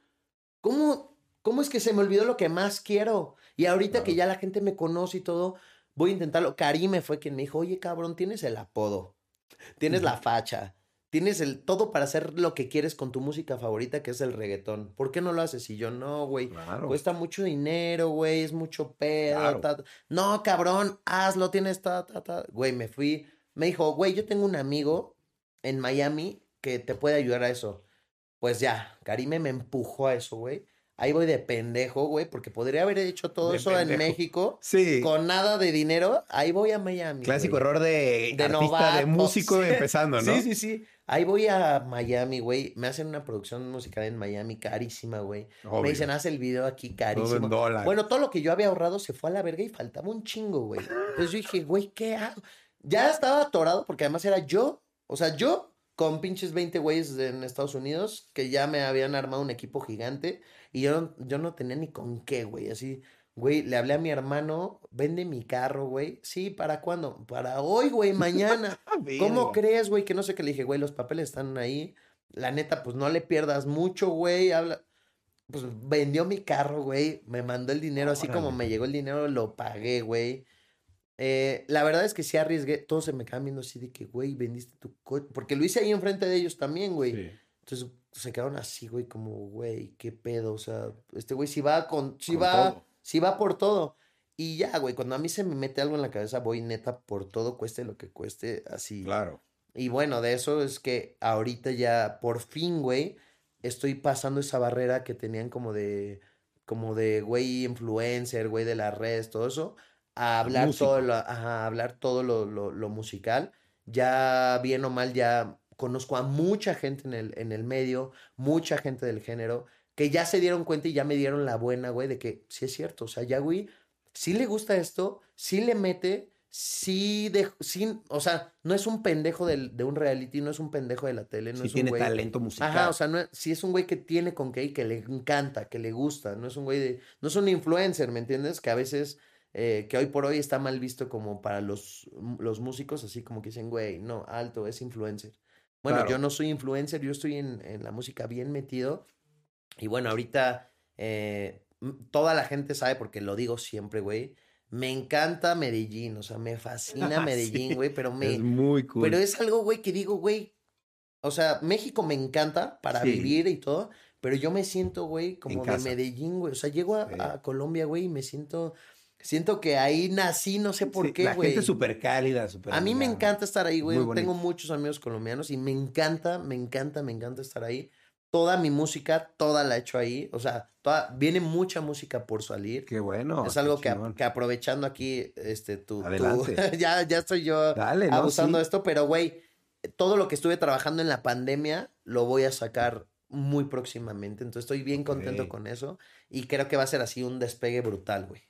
¿cómo, cómo es que se me olvidó lo que más quiero? Y ahorita que Claro. ya la gente me conoce y todo, voy a intentarlo. Karime fue quien me dijo, oye, cabrón, tienes el apodo, tienes la facha, tienes el todo para hacer lo que quieres con tu música favorita, que es el reggaetón. ¿Por qué no lo haces? Y yo, no, güey. Claro. Cuesta mucho dinero, güey, es mucho pedo. Claro. ta, ta. No, cabrón, hazlo, tienes ta, ta, ta. Güey, me fui. Me dijo, güey, yo tengo un amigo en Miami que te puede ayudar a eso. Pues ya, Karime me empujó a eso, güey. Ahí voy de pendejo, güey, porque podría haber hecho todo De eso en. México Sí. con nada de dinero. Ahí voy a Miami. Clásico güey. error de, De artista, de novato, músico <laughs> sí. empezando, ¿no? Sí, sí, sí. Ahí voy a Miami, güey. Me hacen una producción musical en Miami carísima, güey. Obvio. Me dicen, haz el video aquí Todo carísimo. en dólar. Bueno, todo lo que yo había ahorrado se fue a la verga y faltaba un chingo, güey. Entonces yo dije, güey, ¿qué hago? Ya estaba atorado porque además era yo, o sea, yo con pinches 20 güeyes en Estados Unidos que ya me habían armado un equipo gigante y yo no, yo no tenía ni con qué, güey. Así, güey, le hablé a mi hermano, vende mi carro, güey. Sí, ¿para cuándo? Para hoy, güey, mañana. <laughs> Ah, ¿Cómo crees, güey? Que no sé qué le dije, güey, los papeles están ahí. La neta, pues no le pierdas mucho, güey. Habla. Pues vendió mi carro, güey. Me mandó el dinero, así como me llegó el dinero, lo pagué, güey. Eh, la verdad es que sí arriesgué. Todos se me quedaban viendo así de que, güey, vendiste tu coche. Porque lo hice ahí enfrente de ellos también, güey. Sí. Entonces se quedaron así, güey, como, güey, qué pedo. O sea, este güey sí va con. Sí Con va. todo. Sí va por todo. Y ya, güey, cuando a mí se me mete algo en la cabeza, voy neta por todo, cueste lo que cueste, así. Claro. Y bueno, de eso es que ahorita ya por fin, güey, estoy pasando esa barrera que tenían como de, como de, güey, influencer, güey, de las redes, todo eso, a hablar todo lo, a hablar todo lo, lo, lo musical. Ya bien o mal, ya conozco a mucha gente en el, en el medio, mucha gente del género, que ya se dieron cuenta y ya me dieron la buena, güey, de que sí es cierto, o sea, ya, güey, sí le gusta esto, sí le mete, sí, de, sí, o sea, no es un pendejo del, de un reality, no es un pendejo de la tele, no sí es un tiene güey. talento musical. Ajá, o sea, no es- sí es un güey que tiene con qué y que le encanta, que le gusta, no es un güey de, no es un influencer, ¿me entiendes? Que a veces, eh, que hoy por hoy está mal visto como para los, los músicos, así como que dicen, güey, no, alto, es influencer. Bueno, Claro. yo no soy influencer, yo estoy en, en la música bien metido. Y bueno, ahorita eh, m- toda la gente sabe, porque lo digo siempre, güey. Me encanta Medellín, o sea, me fascina <laughs> Medellín, Sí, güey, pero me, es muy cool. pero es algo, güey, que digo, güey. O sea, México me encanta para Sí. vivir y todo, pero yo me siento, güey, como de. Medellín, güey. O sea, llego a, Sí. a Colombia, güey, y me siento, siento que ahí nací, no sé por Sí, qué, La güey. gente es súper cálida, súper A mí me encanta estar ahí, güey. Tengo muchos amigos colombianos y me encanta, me encanta, me encanta estar ahí. Toda mi música, toda la he hecho ahí. O sea, toda, viene mucha música por salir. Qué bueno. es algo que, que aprovechando aquí, este, tú, tú- Adelante. <laughs> ya, ya estoy yo Dale, ¿no? abusando Sí. de esto, pero güey, todo lo que estuve trabajando en la pandemia lo voy a sacar muy próximamente. Entonces estoy bien contento con eso y creo que va a ser así un despegue brutal, güey.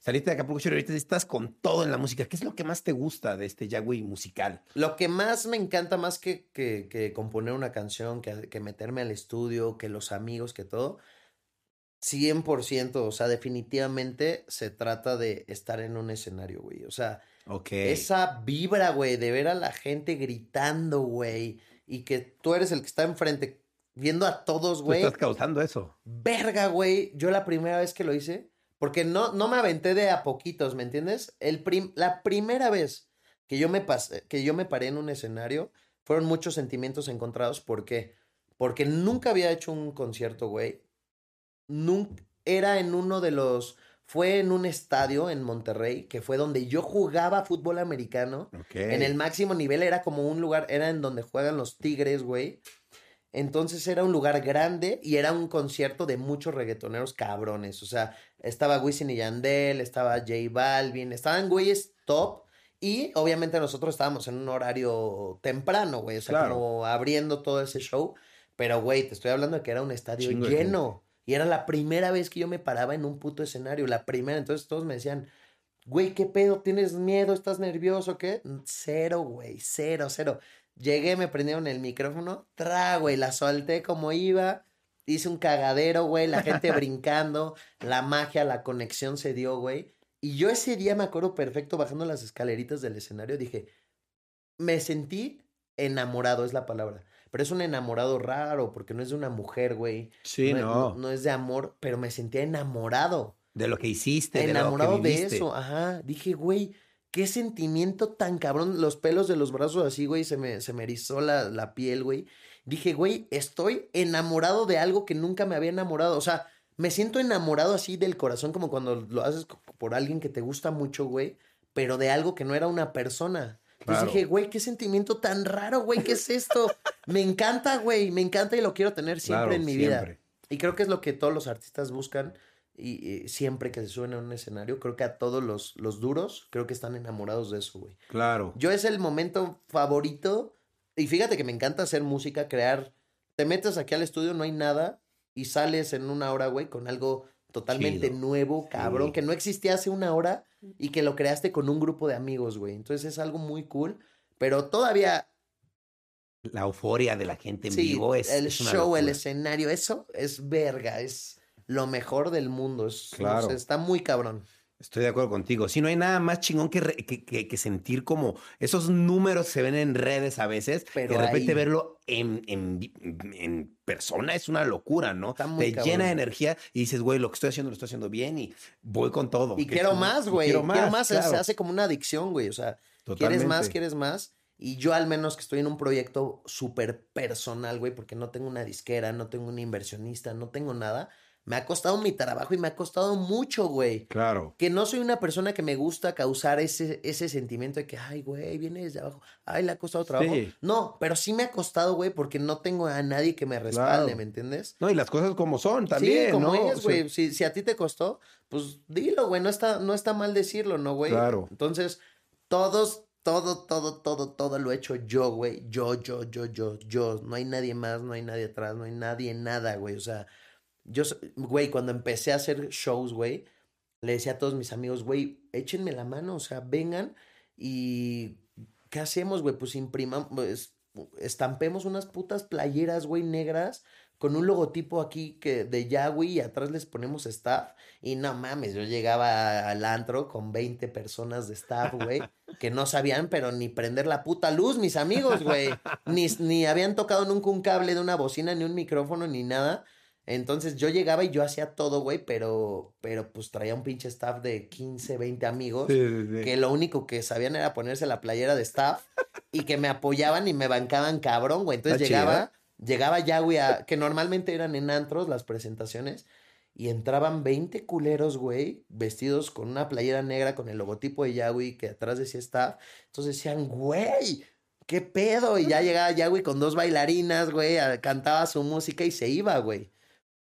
Saliste de Acapulco Shore, ahorita estás con todo en la música. ¿Qué es lo que más te gusta de este Yagüey musical? Lo que más me encanta, más que, que, que componer una canción, que, que meterme al estudio, que los amigos, que todo, 100%, o sea, definitivamente se trata de estar en un escenario, güey. O sea, esa vibra, güey, de ver a la gente gritando, güey, y que tú eres el que está enfrente viendo a todos, güey. estás causando eso. Verga, güey. Yo la primera vez que lo hice, porque no, no me aventé de a poquitos, ¿me entiendes? El prim- la primera vez que yo, me pasé, que yo me paré en un escenario, fueron muchos sentimientos encontrados. ¿Por qué? Porque nunca había hecho un concierto, güey. Nunca, era en uno de los... Fue en un estadio en Monterrey, que fue donde yo jugaba fútbol americano. Ok. En el máximo nivel era como un lugar, era en donde juegan los Tigres, güey. Entonces era un lugar grande y era un concierto de muchos reggaetoneros cabrones. O sea, estaba Wisin y Yandel, estaba J Balvin, estaban güeyes top. Y obviamente nosotros estábamos en un horario temprano, güey. O sea, Claro. como abriendo todo ese show. Pero, güey, te estoy hablando de que era un estadio Chingo lleno. Y era la primera vez que yo me paraba en un puto escenario. La primera. Entonces todos me decían, güey, ¿qué pedo? ¿Tienes miedo? ¿Estás nervioso? ¿Qué? Cero, güey, cero, cero. Llegué, me prendieron el micrófono, tra, güey, la solté como iba, hice un cagadero, güey, la gente <laughs> brincando, la magia, la conexión se dio, güey. Y yo ese día me acuerdo perfecto bajando las escaleritas del escenario, dije, me sentí enamorado, es la palabra. Pero es un enamorado raro, porque no es de una mujer, güey. Sí, no, no. no es de amor, pero me sentía enamorado De lo que hiciste, enamorado de, lo que de eso, ajá. Dije, güey, qué sentimiento tan cabrón. Los pelos de los brazos así, güey, se me, se me erizó la, la piel, güey. Dije, güey, estoy enamorado de algo que nunca me había enamorado. O sea, me siento enamorado así del corazón, como cuando lo haces por alguien que te gusta mucho, güey, pero de algo que no era una persona. Entonces Claro. dije, güey, qué sentimiento tan raro, güey, ¿qué es esto? <laughs> me encanta, güey, me encanta y lo quiero tener siempre Claro, en mi vida. siempre. Y creo que es lo que todos los artistas buscan. Y, y siempre que se suben a un escenario, creo que a todos los, los duros, creo que están enamorados de eso, güey. Claro. Yo es el momento favorito. Y fíjate que me encanta hacer música, crear. Te metes aquí al estudio, no hay nada. Y sales en una hora, güey, con algo totalmente Chido. nuevo, cabrón, Sí. que no existía hace una hora y que lo creaste con un grupo de amigos, güey. Entonces es algo muy cool. Pero todavía La euforia de la gente en Sí, vivo es. el es una show, el escenario, eso es verga, es lo mejor del mundo. Es, Claro. está muy cabrón. Estoy de acuerdo contigo. Sí, no hay nada más chingón que, re- que, que- que sentir como esos números que se ven en redes a veces. Pero de repente ahí- verlo en, en, en persona es una locura, ¿no? Está muy Te cabrón. llena de energía y dices, güey, lo que estoy haciendo lo estoy haciendo bien y voy con todo. Y quiero más, güey. Quiero más, se- hace como una adicción, güey. O sea, quieres más, quieres más. Y yo al menos que estoy en un proyecto súper personal, güey, porque no tengo una disquera, no tengo un inversionista, no tengo nada. Me ha costado mi trabajo y me ha costado mucho, güey. Claro. Que no soy una persona que me gusta causar ese, ese sentimiento de que, ay, güey, viene desde abajo. Ay, le ha costado trabajo. Sí. No, pero sí me ha costado, güey, porque no tengo a nadie que me respalde, Claro. ¿me entiendes? No, y las cosas como son también, sí, como ¿no? es, O sea, güey. Si, si a ti te costó, pues dilo, güey. No está, no está mal decirlo, ¿no, güey? Claro. Entonces, todos, todo, todo, todo, todo lo he hecho yo, güey. Yo, yo, yo, yo, yo. No hay nadie más, no hay nadie atrás, no hay nadie, nada, güey. O sea, yo, güey, cuando empecé a hacer shows, güey, le decía a todos mis amigos, güey, échenme la mano, o sea, vengan y ¿qué hacemos, güey? Pues imprimamos, pues, estampemos unas putas playeras, güey, negras con un logotipo aquí que de Yahweh y atrás les ponemos staff. Y no mames, yo llegaba al antro con 20 personas de staff, güey, <laughs> que no sabían, pero ni prender la puta luz, mis amigos, güey. Ni, ni habían tocado nunca un cable de una bocina, ni un micrófono, ni nada. Entonces yo llegaba y yo hacía todo, güey, pero, pero pues traía un pinche staff de 15, 20 amigos sí, sí, sí. que lo único que sabían era ponerse la playera de staff y que me apoyaban y me bancaban cabrón, güey. Entonces Está chido, llegaba, llegaba ya, güey, a- que normalmente eran en antros las presentaciones y entraban 20 culeros, güey, vestidos con una playera negra con el logotipo de Yahweh que atrás decía staff. Entonces decían, güey, ¿qué pedo? Y ya llegaba Yahweh con dos bailarinas, güey, cantaba su música y se iba, güey.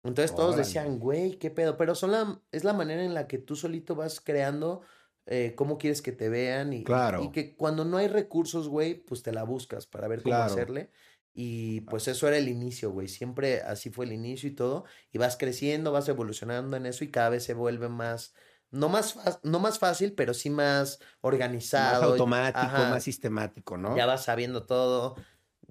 Entonces todos Órale. decían, güey, qué pedo. Pero son la, es la manera en la que tú solito vas creando eh, cómo quieres que te vean y, Claro. y que cuando no hay recursos, güey, pues te la buscas para ver cómo Claro. hacerle. Y pues eso era el inicio, güey. Siempre así fue el inicio y todo. Y vas creciendo, vas evolucionando en eso y cada vez se vuelve más, no más, no más fácil, pero sí más Más organizado. automático, Ajá. más sistemático, ¿no? Ya vas sabiendo todo.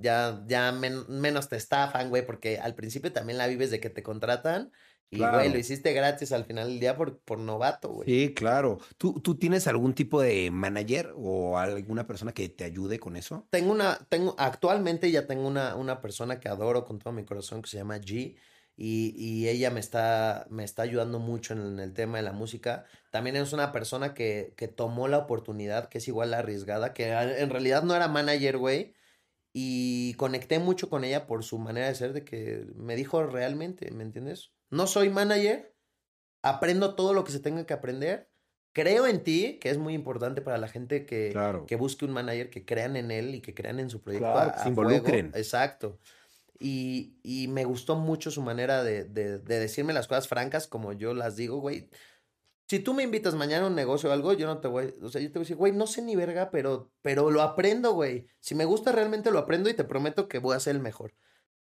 Ya, ya men- menos te estafan, güey, porque al principio también la vives de que te contratan Y, Claro. güey, lo hiciste gratis al final del día por, por novato, güey. Sí, claro. ¿Tú, ¿Tú tienes algún tipo de manager o alguna persona que te ayude con eso? Tengo una, tengo, actualmente ya tengo una, una persona que adoro con todo mi corazón que se llama G. Y, y ella me está, me está ayudando mucho en, el tema de la música. También es una persona que, que tomó la oportunidad, que es igual arriesgada, que en realidad no era manager, güey. Y conecté mucho con ella por su manera de ser, de que me dijo realmente, ¿me entiendes? No soy manager, aprendo todo lo que se tenga que aprender. Creo en ti, que es muy importante para la gente que, Claro. que busque un manager, que crean en él y que crean en su proyecto. Claro, a- se fuego. involucren. Exacto. Y, y me gustó mucho su manera de, de, de decirme las cosas francas como yo las digo, güey. Si tú me invitas mañana a un negocio o algo, yo no te voy, o sea, yo te voy a decir, güey, no sé ni verga, pero, pero lo aprendo, güey. Si me gusta realmente lo aprendo y te prometo que voy a ser el mejor.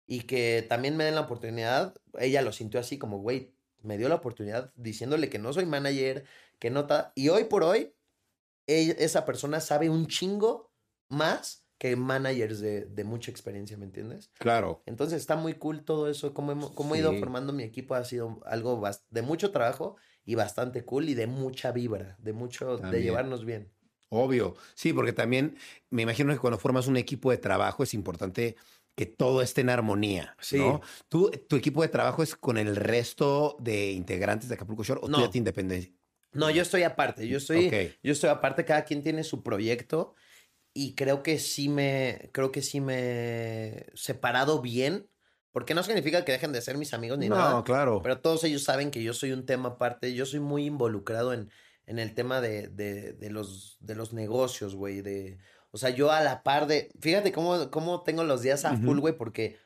Y que también me den la oportunidad, ella lo sintió así como, güey, me dio la oportunidad diciéndole que no soy manager, que no ta... Y hoy por hoy, ella- esa persona sabe un chingo más que managers de, de mucha experiencia, ¿me entiendes? Claro. Entonces está muy cool todo eso, cómo, hemos- cómo he ido Sí. formando mi equipo ha sido algo de mucho trabajo y bastante cool y de mucha vibra, de mucho, de llevarnos bien. Obvio. Sí, porque también me imagino que cuando formas un equipo de trabajo es importante que todo esté en armonía, Sí. ¿no? ¿Tú, ¿Tu equipo de trabajo es con el resto de integrantes de Acapulco Shore o tú No. ya te independes? No, yo estoy aparte, yo estoy, yo estoy aparte, cada quien tiene su proyecto y creo que sí me, creo que sí me he separado bien, porque no significa que dejen de ser mis amigos ni no, nada, claro. pero todos ellos saben que yo soy un tema aparte, yo soy muy involucrado en, en el tema de, de, de los, de los negocios, güey, de, o sea, yo a la par de, fíjate cómo, cómo tengo los días a full, güey, porque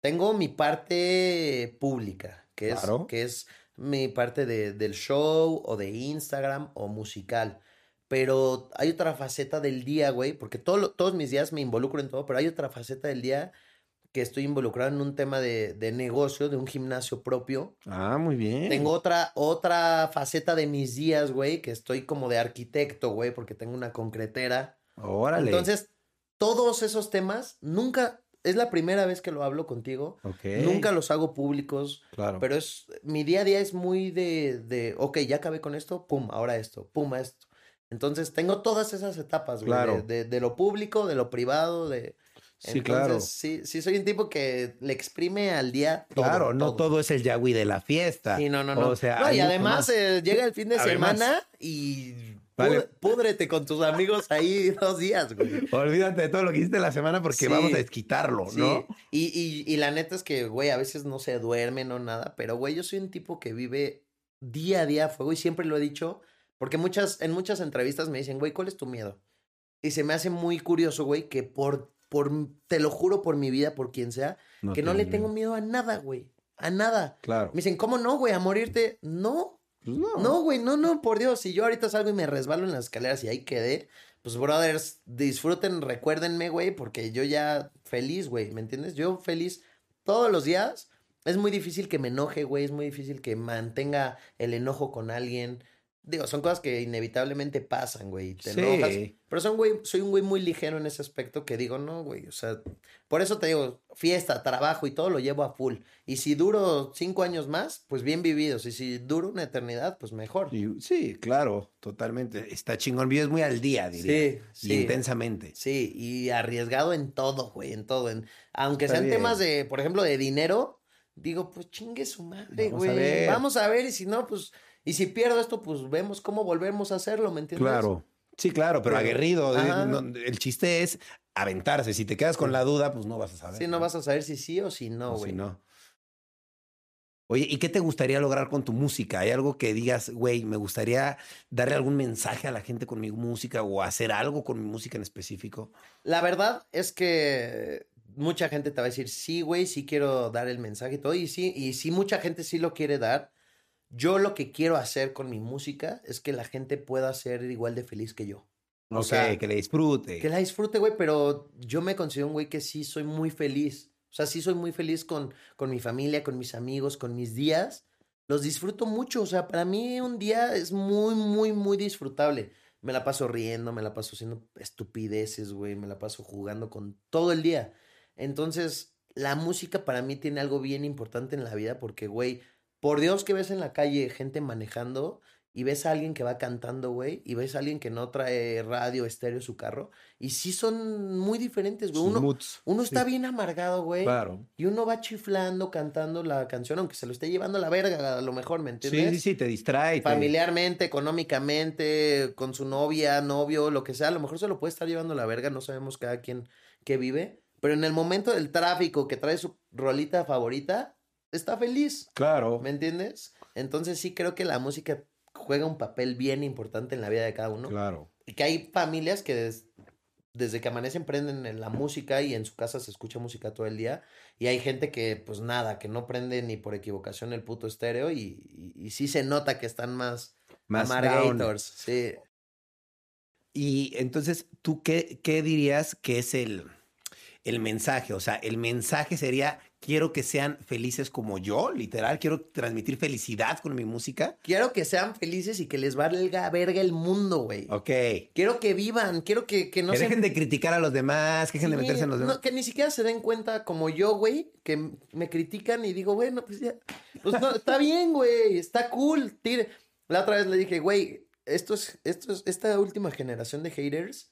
tengo mi parte pública, que es, Claro. que es mi parte de, del show o de Instagram o musical. Pero hay otra faceta del día, güey, porque todo todos mis días me involucro en todo, pero hay otra faceta del día que estoy involucrado en un tema de, de negocio, de un gimnasio propio. Ah, muy bien. Tengo otra, otra faceta de mis días, güey, que estoy como de arquitecto, güey, porque tengo una concretera. Órale. Entonces, todos esos temas, nunca, es la primera vez que lo hablo contigo. Ok. Nunca los hago públicos, Claro. pero es, mi día a día es muy de, de, ok, ya acabé con esto, pum, ahora esto, pum, esto. Entonces, tengo todas esas etapas, güey, Claro. de, de, de lo público, de lo privado, de... Sí, Entonces, claro. Sí, sí, soy un tipo que le exprime al día todo, Claro, no todo es el Yahweh de la fiesta. Sí, no, no, no. O sea, No, y además más. eh, llega el fin de <laughs> Además. semana y Vale. púdrete con tus amigos ahí <laughs> dos días, güey. Olvídate de todo lo que hiciste la semana porque Sí. vamos a desquitarlo, Sí, ¿no? Y, y, y la neta es que, güey, a veces no se duerme, no nada, pero, güey, yo soy un tipo que vive día a día a fuego y siempre lo he dicho, porque muchas, en muchas entrevistas me dicen, güey, ¿cuál es tu miedo? Y se me hace muy curioso, güey, que por, por, te lo juro por mi vida, por quien sea, que no le tengo miedo a nada, güey, a nada. Claro. Me dicen, ¿cómo no, güey? ¿A morirte? No, Pues no. no, güey, no, no, por Dios. Si yo ahorita salgo y me resbalo en las escaleras y ahí quedé, pues, brothers, disfruten, recuérdenme, güey, porque yo ya feliz, güey, ¿me entiendes? Yo feliz todos los días. Es muy difícil que me enoje, güey, es muy difícil que mantenga el enojo con alguien. Digo, son cosas que inevitablemente pasan, güey. Te Sí. enojas. Pero son, güey, soy un güey muy ligero en ese aspecto que digo, no, güey, o sea, por eso te digo, fiesta, trabajo y todo lo llevo a full. Y si duro cinco años más, pues bien vividos. Y si duro una eternidad, pues mejor. Y- sí, claro, totalmente. Está chingón. Vives muy al día, diría. Sí, Y sí. intensamente. Sí, y arriesgado en todo, güey, en todo. En, aunque Está sean bien. temas de, por ejemplo, de dinero, digo, pues chingue su madre, Vamos a güey. ver. Vamos a ver, y si no, pues, y si pierdo esto, pues vemos cómo volvemos a hacerlo, ¿me entiendes? Claro. Sí, claro, pero, Pero- aguerrido. eh, el chiste es aventarse. Si te quedas con la duda, pues no vas a saber. Sí, no vas a saber si sí o si no, O si güey. no. Oye, ¿y qué te gustaría lograr con tu música? ¿Hay algo que digas, güey, me gustaría darle algún mensaje a la gente con mi música o hacer algo con mi música en específico? La verdad es que mucha gente te va a decir, sí, güey, sí quiero dar el mensaje y todo. Y sí, y sí, mucha gente sí lo quiere dar. Yo lo que quiero hacer con mi música es que la gente pueda ser igual de feliz que yo. O Ok, sea, que le disfrute. Que la disfrute, güey, pero yo me considero un güey que sí soy muy feliz. O sea, sí soy muy feliz con, con mi familia, con mis amigos, con mis días. Los disfruto mucho. O sea, para mí un día es muy, muy, muy disfrutable. Me la paso riendo, me la paso haciendo estupideces, güey. Me la paso jugando con todo el día. Entonces, la música para mí tiene algo bien importante en la vida porque, güey, por Dios que ves en la calle gente manejando y ves a alguien que va cantando, güey, y ves a alguien que no trae radio, estéreo, su carro, y sí son muy diferentes, güey. Uno, moods, uno sí. está bien amargado, güey, Claro. y uno va chiflando, cantando la canción, aunque se lo esté llevando a la verga, a lo mejor, ¿me entiendes? Sí, sí, sí, te distrae. te- Familiarmente, económicamente, con su novia, novio, lo que sea, a lo mejor se lo puede estar llevando a la verga, no sabemos cada quien qué vive, pero en el momento del tráfico que trae su rolita favorita, está feliz. Claro. ¿Me entiendes? Entonces sí creo que la música juega un papel bien importante en la vida de cada uno. Claro. Y que hay familias que des- desde que amanecen prenden en la música y en su casa se escucha música todo el día. Y hay gente que pues nada, que no prende ni por equivocación el puto estéreo y, y, y sí se nota que están más, Más amargators. Sí. Y entonces, ¿tú qué, qué dirías que es el, el mensaje? O sea, el mensaje sería, quiero que sean felices como yo, literal, quiero transmitir felicidad con mi música. Quiero que sean felices y que les valga verga el mundo, güey. Ok. Quiero que vivan, quiero que, que no que se... dejen de criticar a los demás, que dejen de meterse en los demás. no, que ni siquiera se den cuenta como yo, güey, que me critican y digo, bueno, pues ya, pues no, está bien, güey, está cool, tire. La otra vez le dije, güey, esto es, esto es, esta última generación de haters,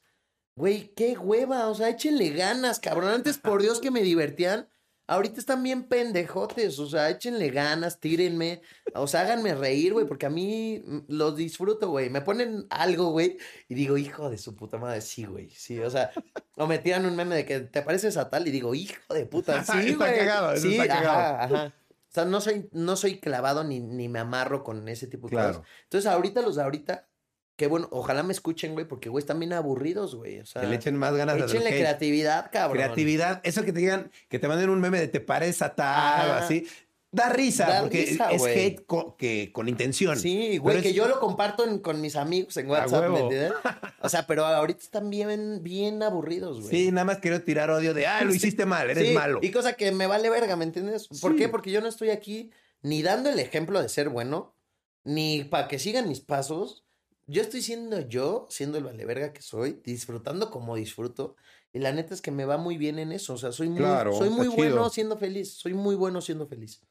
güey, qué hueva, o sea, échenle ganas, cabrón. Antes, por Dios, que me divertían. Ahorita están bien pendejotes, o sea, échenle ganas, tírenme, o sea, háganme reír, güey, porque a mí mm, los disfruto, güey. Me ponen algo, güey, y digo, hijo de su puta madre, sí, güey, sí, o sea, o me tiran un meme de que te pareces a tal y digo, hijo de puta, <laughs> sí, Está güey. cagado, sí, está cagado. ajá, ajá. O sea, no soy, no soy clavado ni, ni me amarro con ese tipo de Claro. cosas. Entonces, ahorita los de ahorita, qué bueno, ojalá me escuchen, güey, porque, güey, están bien aburridos, güey. O sea, Que le echen más ganas los échenle creatividad, cabrón. Creatividad, eso que te digan, que te manden un meme de te pares a tal o así. Da risa, Da porque risa, es hate co- que, con intención. Sí, güey, que es- yo lo comparto en- con mis amigos en WhatsApp, ¿me entiendes? O sea, pero ahorita están bien, bien aburridos, güey. Sí, nada más quiero tirar odio de, ah, lo hiciste mal, eres Sí, malo. Y cosa que me vale verga, ¿me entiendes? ¿Por Sí. qué? Porque yo no estoy aquí ni dando el ejemplo de ser bueno, ni para que sigan mis pasos. Yo estoy siendo yo, siendo el vale verga que soy, disfrutando como disfruto. Y la neta es que me va muy bien en eso. O sea, soy muy, Claro, soy muy bueno chido. siendo feliz. Soy muy bueno siendo feliz.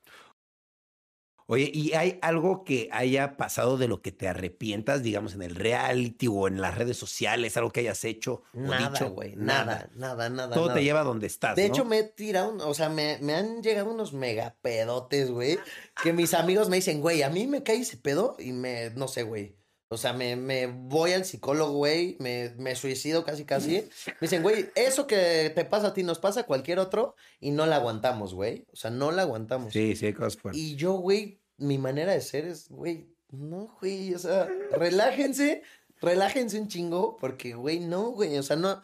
Oye, ¿y hay algo que haya pasado de lo que te arrepientas, digamos, en el reality o en las redes sociales, algo que hayas hecho o Nada, dicho? güey. Nada, nada, nada. Todo nada. te lleva a donde estás. De ¿no? hecho, me he tirado, o sea, me, me han llegado unos megapedotes, güey, que mis amigos me dicen, güey, a mí me cae ese pedo y me, no sé, güey. O sea, me, me voy al psicólogo, güey, me, me suicido casi, casi. Me dicen, güey, eso que te pasa a ti nos pasa a cualquier otro y no la aguantamos, güey. O sea, no la aguantamos. Sí, sí, cosas fuertes. Y yo, güey, mi manera de ser es, güey, no, güey, o sea, relájense, relájense un chingo, porque, güey, no, güey, o sea, no,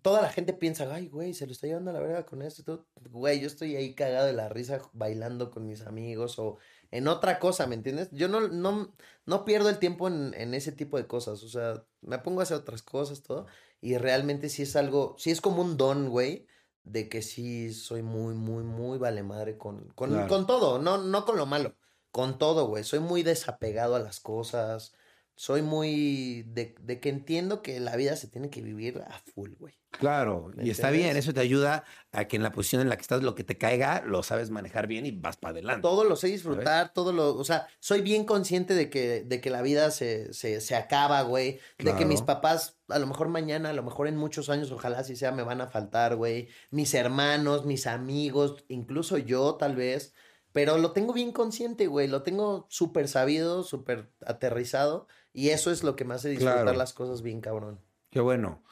toda la gente piensa, ay, güey, se lo está llevando a la verga con esto y todo, güey, yo estoy ahí cagado de la risa bailando con mis amigos o en otra cosa, ¿me entiendes? Yo no, no, no pierdo el tiempo en, en ese tipo de cosas, o sea, me pongo a hacer otras cosas, todo, y realmente sí es algo, sí es como un don, güey, de que sí soy muy, muy, muy vale madre con, con, Claro. con todo, no, no con lo malo, con todo, güey. Soy muy desapegado a las cosas. Soy muy de, de que entiendo que la vida se tiene que vivir a full, güey. Claro, ¿Me y está bien, eso te ayuda a que en la posición en la que estás, lo que te caiga, lo sabes manejar bien y vas para adelante. Todo lo sé disfrutar, todo lo, o sea, soy bien consciente de que, de que la vida se, se, se acaba, güey. De que mis papás, a lo mejor mañana, a lo mejor en muchos años, ojalá así sea, me van a faltar, güey. Mis hermanos, mis amigos, incluso yo, tal vez. Pero lo tengo bien consciente, güey. Lo tengo súper sabido, súper aterrizado. Y eso es lo que me hace disfrutar Claro. las cosas bien, cabrón. Qué bueno.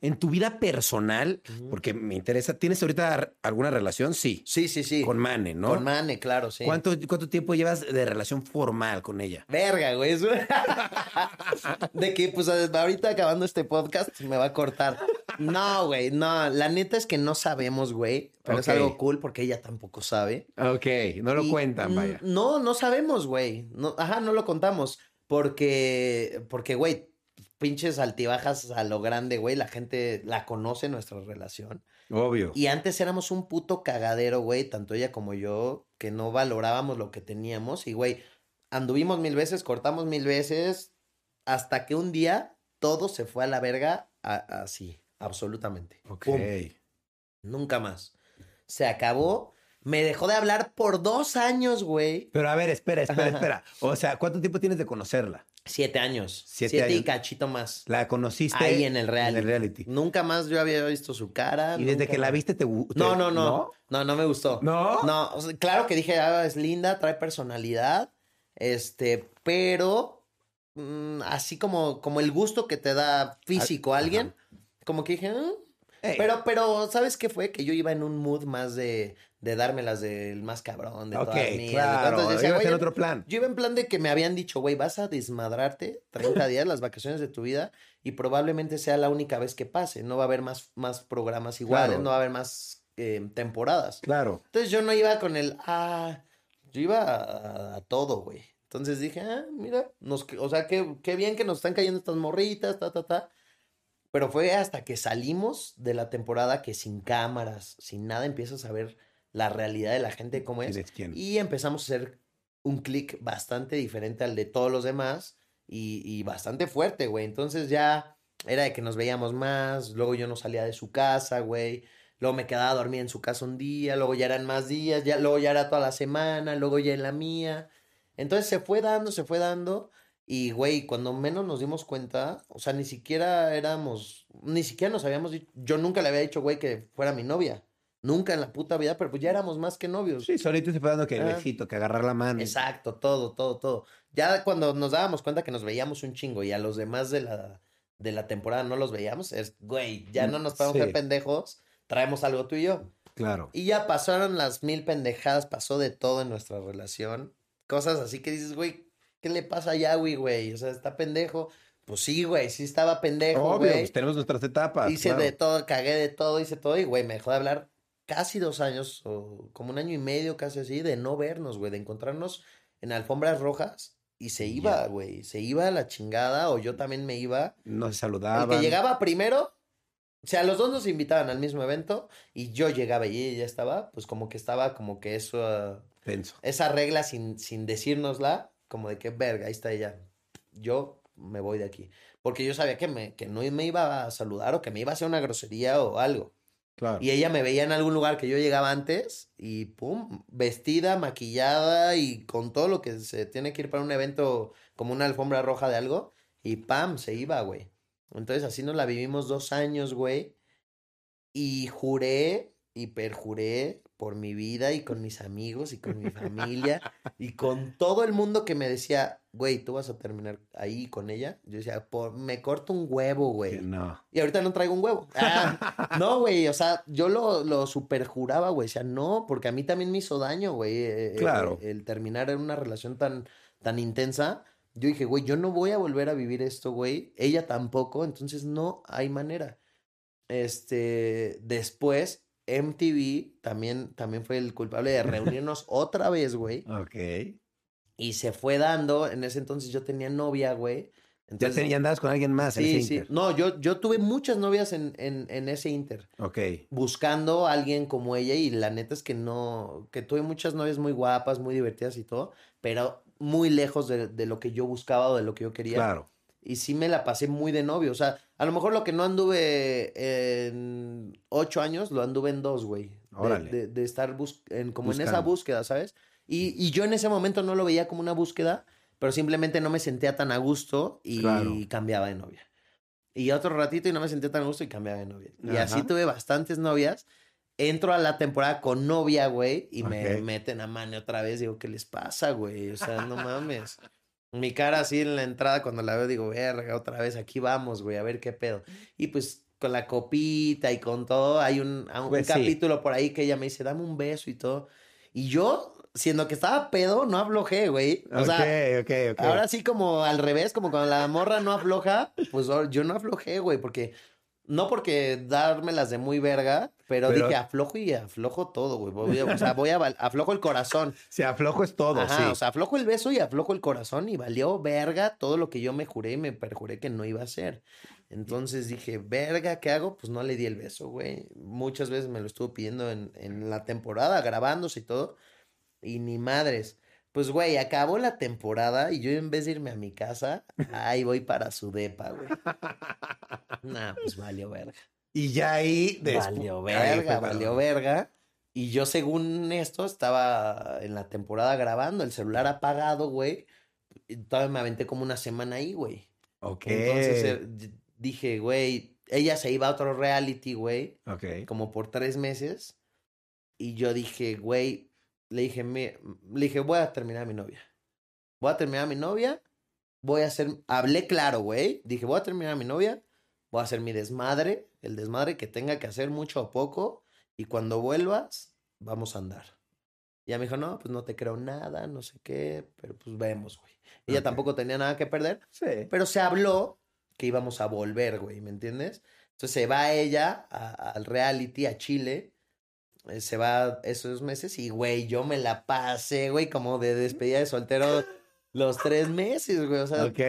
En tu vida personal, porque me interesa, ¿tienes ahorita alguna relación? Sí. Sí, sí, sí. Con Mane, ¿no? Con Mane, claro, sí. ¿Cuánto, ¿Cuánto tiempo llevas de relación formal con ella? Verga, güey. eso- <laughs> De que, pues, ahorita acabando este podcast me va a cortar. No, güey, no. La neta es que no sabemos, güey. Pero es algo cool porque ella tampoco sabe. Ok, no lo Y, cuentan, vaya. No, no sabemos, güey. No, ajá, no lo contamos. Porque, porque, güey, pinches altibajas a lo grande, güey. La gente la conoce nuestra relación. Obvio. Y antes éramos un puto cagadero, güey, tanto ella como yo, que no valorábamos lo que teníamos. Y, güey, anduvimos mil veces, cortamos mil veces, hasta que un día todo se fue a la verga así, absolutamente. Ok. Pum. Nunca más. Se acabó Me dejó de hablar por dos años, güey. Pero a ver, espera, espera, espera. O sea, ¿cuánto tiempo tienes de conocerla? Siete años. Siete Siete, y años. cachito más. La conociste Ahí en el reality. En el reality. Nunca más yo había visto su cara. Y desde que la viste te, te- No, no, no, no. No, me gustó. ¿No? No, o sea, claro que dije, ah, es linda, trae personalidad. Este, pero mm, así como, como el gusto que te da físico a Ajá. alguien, como que dije, "Ah". Pero, pero, ¿sabes qué fue? Que yo iba en un mood más de, de dármelas del más cabrón, de todas mías. de todo. claro. Entonces decía, en "Güey, otro plan. yo iba en plan de que me habían dicho, güey, vas a desmadrarte 30 <laughs> días, las vacaciones de tu vida, y probablemente sea la única vez que pase. No va a haber más, más programas iguales, Claro. no va a haber más eh, temporadas. Claro. Entonces yo no iba con el, ah, yo iba a, a todo, güey. Entonces dije, ah, mira, nos, o sea, qué, qué bien que nos están cayendo estas morritas, ta, ta, ta. Pero fue hasta que salimos de la temporada que sin cámaras, sin nada, empiezas a ver la realidad de la gente cómo es. Y empezamos a hacer un clic bastante diferente al de todos los demás y, y bastante fuerte, güey. Entonces ya era de que nos veíamos más, luego yo no salía de su casa, güey. Luego me quedaba a dormir en su casa un día, luego ya eran más días, ya, luego ya era toda la semana, luego ya en la mía. Entonces se fue dando, se fue dando. Y, güey, cuando menos nos dimos cuenta, o sea, ni siquiera éramos, ni siquiera nos habíamos dicho, yo nunca le había dicho, güey, que fuera mi novia. Nunca en la puta vida, pero pues ya éramos más que novios. Sí, solito se fue dando que el Ah. besito, que agarrar la mano. Exacto, todo, todo, todo. Ya cuando nos dábamos cuenta que nos veíamos un chingo y a los demás de la, de la temporada no los veíamos, es, güey, ya no nos podemos Sí. ser pendejos, traemos algo tú y yo. Claro. Y ya pasaron las mil pendejadas, pasó de todo en nuestra relación. Cosas así que dices, güey, ¿qué le pasa a Yawi, güey? O sea, está pendejo. Pues sí, güey, sí estaba pendejo, Obvio, güey. pues tenemos nuestras etapas. Hice claro. de todo, cagué de todo, hice todo y, güey, me dejó de hablar casi dos años o como un año y medio, casi así, de no vernos, güey, de encontrarnos en alfombras rojas y se iba, güey, se iba a la chingada o yo también me iba. No se El saludaban. que llegaba primero, o sea, los dos nos invitaban al mismo evento y yo llegaba y ella ya estaba, pues como que estaba como que eso, Tenso. esa regla sin, sin decírnosla, como de que verga, ahí está ella. Yo me voy de aquí. Porque yo sabía que, me, que no me iba a saludar o que me iba a hacer una grosería o algo. Claro. Y ella me veía en algún lugar que yo llegaba antes y pum, vestida, maquillada y con todo lo que se tiene que ir para un evento como una alfombra roja de algo y pam, se iba, güey. Entonces así nos la vivimos dos años, güey. Y juré y perjuré por mi vida y con mis amigos y con mi familia y con todo el mundo que me decía, güey, tú vas a terminar ahí con ella. Yo decía, por, me corto un huevo, güey. No. Y ahorita no traigo un huevo. Ah, <laughs> no, güey, o sea, yo lo, lo superjuraba, güey. O sea, no, porque a mí también me hizo daño, güey. eh, eh, Claro. El, terminar en una relación tan, tan intensa. Yo dije, güey, yo no voy a volver a vivir esto, güey. Ella tampoco, entonces no hay manera. Este, después, MTV también, también fue el culpable de reunirnos <laughs> otra vez, güey. Ok. Y se fue dando. En ese entonces yo tenía novia, güey. Ya, Entonces, ten- ya andabas con alguien más en Sí, ese sí. inter. No, yo, yo tuve muchas novias en, en, en ese Inter, Ok. buscando a alguien como ella y la neta es que no, que tuve muchas novias muy guapas, muy divertidas y todo, pero muy lejos de, de lo que yo buscaba o de lo que yo quería. Claro. Y sí me la pasé muy de novio, o sea, a lo mejor lo que no anduve en ocho años, lo anduve en dos, güey. De, de, de estar bus- en, como en esa Buscando. búsqueda, ¿sabes? Y, y yo en ese momento no lo veía como una búsqueda, pero simplemente no me sentía tan a gusto y Claro. cambiaba de novia. Y otro ratito y no me sentía tan a gusto y cambiaba de novia. Y así Ajá. tuve bastantes novias. Entro a la temporada con novia, güey, y me Ok. meten a mano otra vez. Digo, ¿qué les pasa, güey? O sea, no mames. Mi cara así en la entrada cuando la veo, digo, verga, otra vez, aquí vamos, güey, a ver qué pedo. Y pues con la copita y con todo, hay un, a un Pues sí. capítulo por ahí que ella me dice, dame un beso y todo. Y yo, siendo que estaba pedo, no aflojé, güey. O sea. Ahora sí como al revés, como cuando la morra no afloja, pues yo no aflojé, güey, porque no porque dármelas de muy verga, pero, Pero- dije aflojo y aflojo todo, güey. O sea, voy a aflojo el corazón. <laughs> Se aflojo es todo, Ajá, sí. o sea, aflojo el beso y aflojo el corazón y valió verga todo lo que yo me juré y me perjuré que no iba a hacer. Entonces dije, verga, ¿qué hago? Pues no le di el beso, güey. Muchas veces me lo estuvo pidiendo en, en la temporada, grabándose y todo. Y ni madres. Pues, güey, acabó la temporada y yo en vez de irme a mi casa, ahí voy para su depa, güey. Nah, pues valió verga. y ya ahí... Valió verga, valió verga. Y yo, según esto, estaba en la temporada grabando, el celular apagado, güey. Y todavía me aventé como una semana ahí, güey. Ok. Entonces eh, dije, güey, ella se iba a otro reality, güey, ok. como por tres meses. Y yo dije, güey, le dije, "Me-", le dije, voy a terminar a mi novia. Voy a terminar a mi novia, voy a hacer, hablé claro, güey. Dije, voy a terminar a mi novia, voy a hacer mi desmadre, el desmadre que tenga que hacer mucho o poco. Y cuando vuelvas, vamos a andar. Y ella me dijo, no, pues no te creo nada, no sé qué, pero pues vemos, güey. Ella tampoco tenía nada que perder. Sí. Pero se habló que íbamos a volver, güey, ¿me entiendes? Entonces se va ella a- al reality, a Chile. Eh, Se va esos meses y, güey, yo me la pasé, güey, como de despedida de soltero los tres meses, güey. O sea, Ok.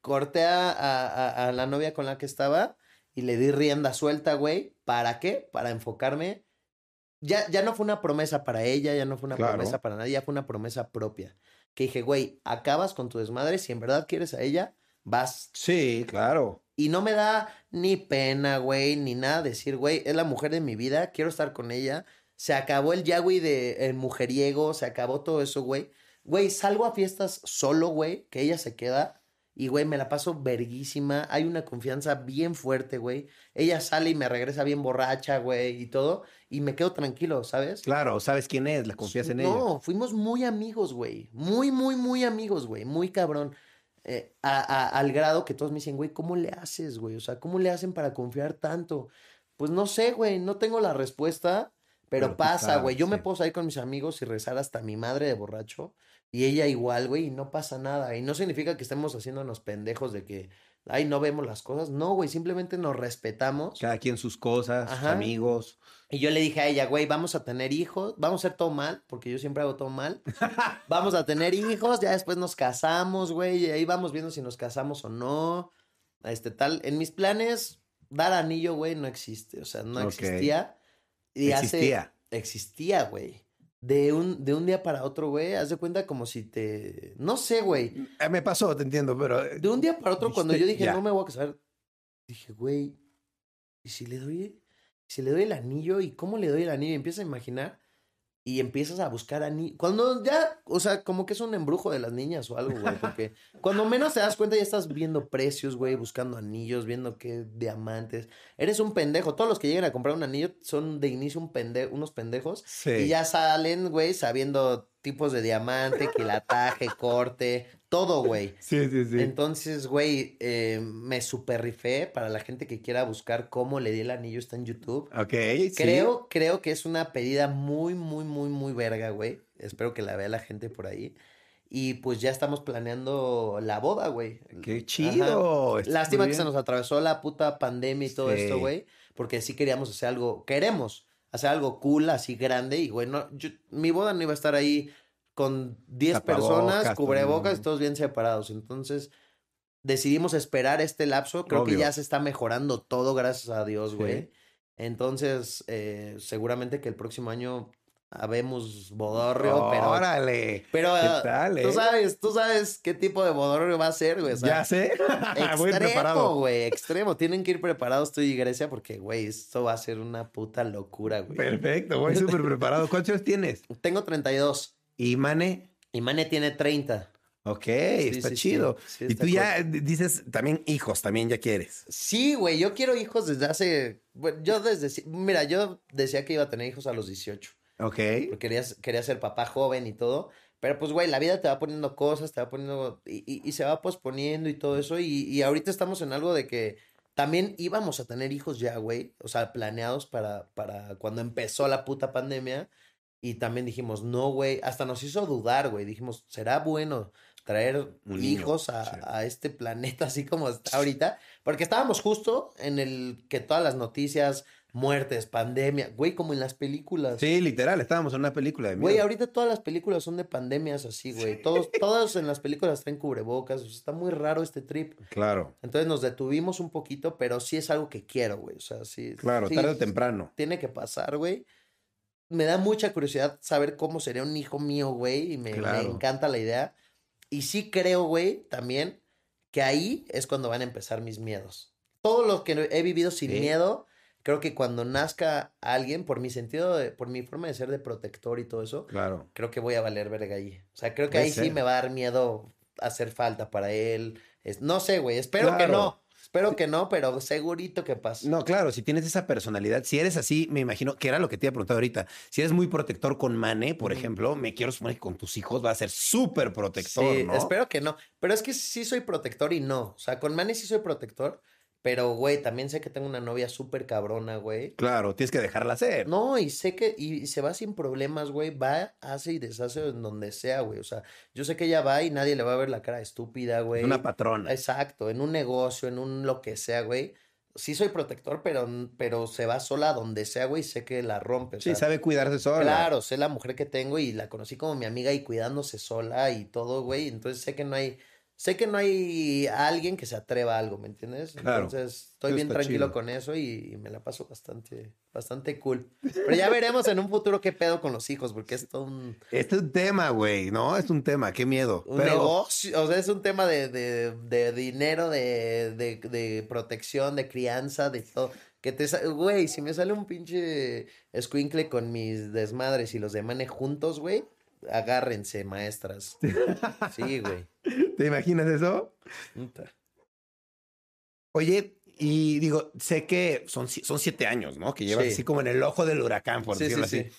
corté a, a- a- a la novia con la que estaba y le di rienda suelta, güey. ¿Para qué? Para enfocarme. Ya, ya no fue una promesa para ella, ya no fue una Claro. promesa para nadie, ya fue una promesa propia. Que dije, güey, acabas con tu desmadre, si en verdad quieres a ella, vas. Sí, claro. Y no me da ni pena, güey, ni nada decir, güey, es la mujer de mi vida, quiero estar con ella. Se acabó el ya, güey, de el mujeriego, se acabó todo eso, güey. Güey, salgo a fiestas solo, güey, que ella se queda. Y, güey, me la paso verguísima. Hay una confianza bien fuerte, güey. Ella sale y me regresa bien borracha, güey, y todo. Y me quedo tranquilo, ¿sabes? Claro, sabes quién es, la confías en ella. No, fuimos muy amigos, güey. Muy, muy, muy amigos, güey. Muy cabrón. Eh, a- a- al grado que todos me dicen, güey, ¿cómo le haces, güey? O sea, ¿cómo le hacen para confiar tanto? Pues no sé, güey, no tengo la respuesta, pero, pasa, güey. Yo me puedo salir con mis amigos y rezar hasta mi madre de borracho y ella igual, güey, y no pasa nada. Y no significa que estemos haciéndonos pendejos de que, ay, no vemos las cosas. No, güey, simplemente nos respetamos. Cada quien sus cosas, sus amigos. Y yo le dije a ella, güey, vamos a tener hijos, vamos a hacer todo mal, porque yo siempre hago todo mal. <laughs> Vamos a tener hijos, ya después nos casamos, güey, y ahí vamos viendo si nos casamos o no. Este tal, en mis planes, dar anillo, güey, no existe, o sea, no existía. Y hace- Existía. existía, güey. De un, de un día para otro, güey, haz de cuenta como si te... No sé, güey. Eh, me pasó, te entiendo, pero. eh, De un día para otro, cuando yo dije, ya. no me voy a casar, dije, güey, ¿y si le doy, si le doy el anillo? ¿Y cómo le doy el anillo? Y empiezas a imaginar y empiezas a buscar anillo. Cuando ya, o sea, como que es un embrujo de las niñas o algo, güey, porque <laughs> cuando menos te das cuenta ya estás viendo precios, güey, buscando anillos, viendo qué diamantes. Eres un pendejo. Todos los que lleguen a comprar un anillo son de inicio un pende unos pendejos. Sí. Y ya salen, güey, sabiendo tipos de diamante, <laughs> quilataje, corte, todo, güey. <laughs> Sí, sí, sí. Entonces, güey, eh, me super rifé para la gente que quiera buscar cómo le di el anillo, está en YouTube. ok, sí. Creo, creo que es una pedida muy, muy, muy, muy verga, güey. Espero que la vea la gente por ahí. Y pues ya estamos planeando la boda, güey. Qué chido. Lástima que se nos atravesó la puta pandemia y todo Sí. esto, güey. Porque sí queríamos hacer algo, queremos hacer algo cool, así grande. Y, güey, no, yo- mi boda no iba a estar ahí con 10 personas, cubrebocas, todo. todos bien separados. Entonces decidimos esperar este lapso. Creo que ya se está mejorando todo, gracias a Dios, Sí. güey. Entonces, eh, seguramente que el próximo año habemos bodorrio, pero... Órale. Pero ¿Qué ah, tú eh? sabes, tú sabes qué tipo de bodorrio va a ser, güey. ya sé. <laughs> Extremo, güey, extremo. Tienen que ir preparados tú y Grecia porque, güey, esto va a ser una puta locura, güey. Perfecto, voy súper preparado. ¿Cuántos años tienes? Tengo 32 ¿Y Mane? y Mane tiene 30. Ok, Sí, está sí, chido. Sí, y tú ya dices también hijos, también ya quieres. Sí, güey, yo quiero hijos desde hace... bueno, yo desde... Mira, yo decía que iba a tener hijos a los 18. Ok. Porque quería, quería ser papá joven y todo. Pero pues, güey, la vida te va poniendo cosas, te va poniendo... Y, y- y se va posponiendo y todo eso. Y, y ahorita estamos en algo de que también íbamos a tener hijos ya, güey. O sea, planeados para, para cuando empezó la puta pandemia. Y también dijimos, no, güey. Hasta nos hizo dudar, güey. Dijimos, ¿será bueno traer Un niño, hijos a, sí. a este planeta así como está ahorita? Porque estábamos justo en el que todas las noticias, muertes, pandemia, güey, como en las películas. Sí, literal, estábamos en una película de Güey, miedo. ahorita todas las películas son de pandemias así, güey. Todos, <laughs> todos en las películas traen cubrebocas. o sea, está muy raro este trip. Claro, Entonces nos detuvimos un poquito, pero sí es algo que quiero, güey. O sea, sí. claro, sí, tarde o temprano. Tiene que pasar, güey. Me da mucha curiosidad saber cómo sería un hijo mío, güey. Y me, encanta la idea. Y sí creo, güey, también que ahí es cuando van a empezar mis miedos. Todo lo que he vivido sin Sí. miedo, creo que cuando nazca alguien, por mi sentido, de, por mi forma de ser de protector y todo eso, Claro. creo que voy a valer verga ahí. O sea, creo que ahí sí me va a dar miedo hacer falta para él. Es- no sé, güey, espero que no. Espero que no, pero segurito que pasa. No, claro, si tienes esa personalidad, si eres así, me imagino que era lo que te iba a preguntar ahorita. Si eres muy protector con Mane, por ejemplo, me quiero suponer que con tus hijos va a ser súper protector, Sí, ¿no? espero que no. Pero es que sí soy protector y no. O sea, con Manny sí soy protector. Pero, güey, también sé que tengo una novia súper cabrona, güey. Claro, tienes que dejarla ser. No, y sé que, y, se va sin problemas, güey. Va, hace y deshace en donde sea, güey. O sea, yo sé que ella va y nadie le va a ver la cara estúpida, güey. Una patrona. Exacto, en un negocio, en un lo que sea, güey. Sí soy protector, pero, pero se va sola a donde sea, güey. y Sé que la rompe. o Sí, sabe cuidarse sola. Claro, sé la mujer que tengo y la conocí como mi amiga y cuidándose sola y todo, güey. Entonces sé que no hay, sé que no hay alguien que se atreva a algo, ¿me entiendes? Claro. Entonces estoy bien tranquilo chido. con eso y, y me la paso bastante, bastante cool. Pero ya veremos en un futuro qué pedo con los hijos, porque es todo un, Este es un tema, güey, ¿no? Es un tema, qué miedo. un Pero negocio, o sea, es un tema de, de, de dinero, de, de, de protección, de crianza, de todo. Que te, güey, si me sale un pinche escuincle con mis desmadres y los de Mane juntos, güey, agárrense, maestras. <laughs> Sí, güey. ¿te imaginas eso? Oye, y digo, sé que son, son siete años, ¿no? Que llevas Sí. así como en el ojo del huracán, por sí, decirlo sí. así.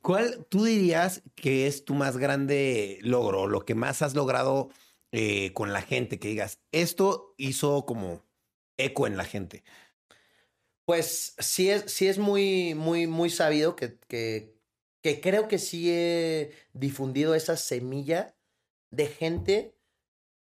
¿Cuál tú dirías que es tu más grande logro, lo que más has logrado eh, con la gente? Que digas, esto hizo como eco en la gente. Pues sí es, sí es muy, muy, muy sabido que, que, que creo que sí he difundido esa semilla de gente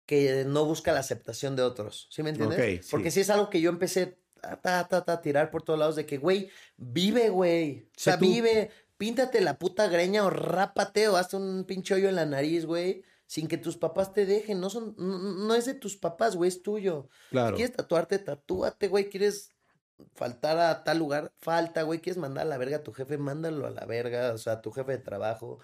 que no busca la aceptación de otros. ¿Sí me entiendes? Ok, sí. Porque sí es algo que yo empecé a ta, ta, ta, tirar por todos lados de que, güey, vive, güey. O sea, tú. vive, píntate la puta greña o rápate o hazte un pinche hoyo en la nariz, güey. Sin que tus papás te dejen. No son, no, no es de tus papás, güey, es tuyo. Claro. ¿Quieres tatuarte? Tatúate, güey. ¿Quieres faltar a tal lugar? Falta, güey. ¿Quieres mandar a la verga a tu jefe? Mándalo a la verga. O sea, a tu jefe de trabajo.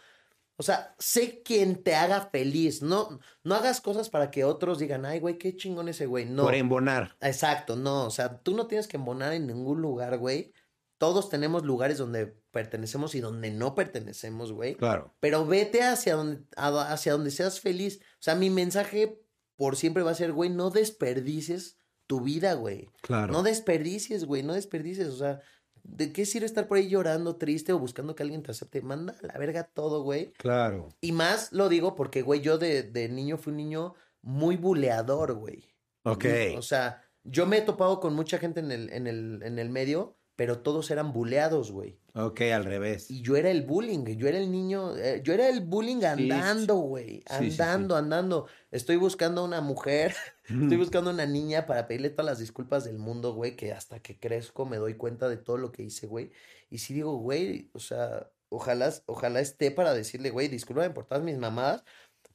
O sea, sé quien te haga feliz. No, no hagas cosas para que otros digan, ay, güey, qué chingón ese güey. No. Por embonar. Exacto, no. O sea, tú no tienes que embonar en ningún lugar, güey. Todos tenemos lugares donde pertenecemos y donde no pertenecemos, güey. Claro. Pero vete hacia donde, hacia donde seas feliz. O sea, mi mensaje por siempre va a ser, güey, no desperdicies tu vida, güey. Claro. No desperdicies, güey, no desperdicies. O sea, ¿de qué sirve estar por ahí llorando, triste o buscando que alguien te acepte? Manda a la verga todo, güey. Claro. Y más lo digo porque, güey, yo de, de niño fui un niño muy buleador, güey. Ok. O sea, yo me he topado con mucha gente en el, en el, en el medio, pero todos eran buleados, güey. Ok, al revés. Y yo era el bullying, yo era el niño, eh, yo era el bullying andando, güey, Sí, sí, sí. andando, andando. Estoy buscando una mujer, <laughs> estoy buscando una niña para pedirle todas las disculpas del mundo, güey, que hasta que crezco me doy cuenta de todo lo que hice, güey. Y sí digo, güey, o sea, ojalá, ojalá esté para decirle, güey, discúlpame por todas mis mamadas.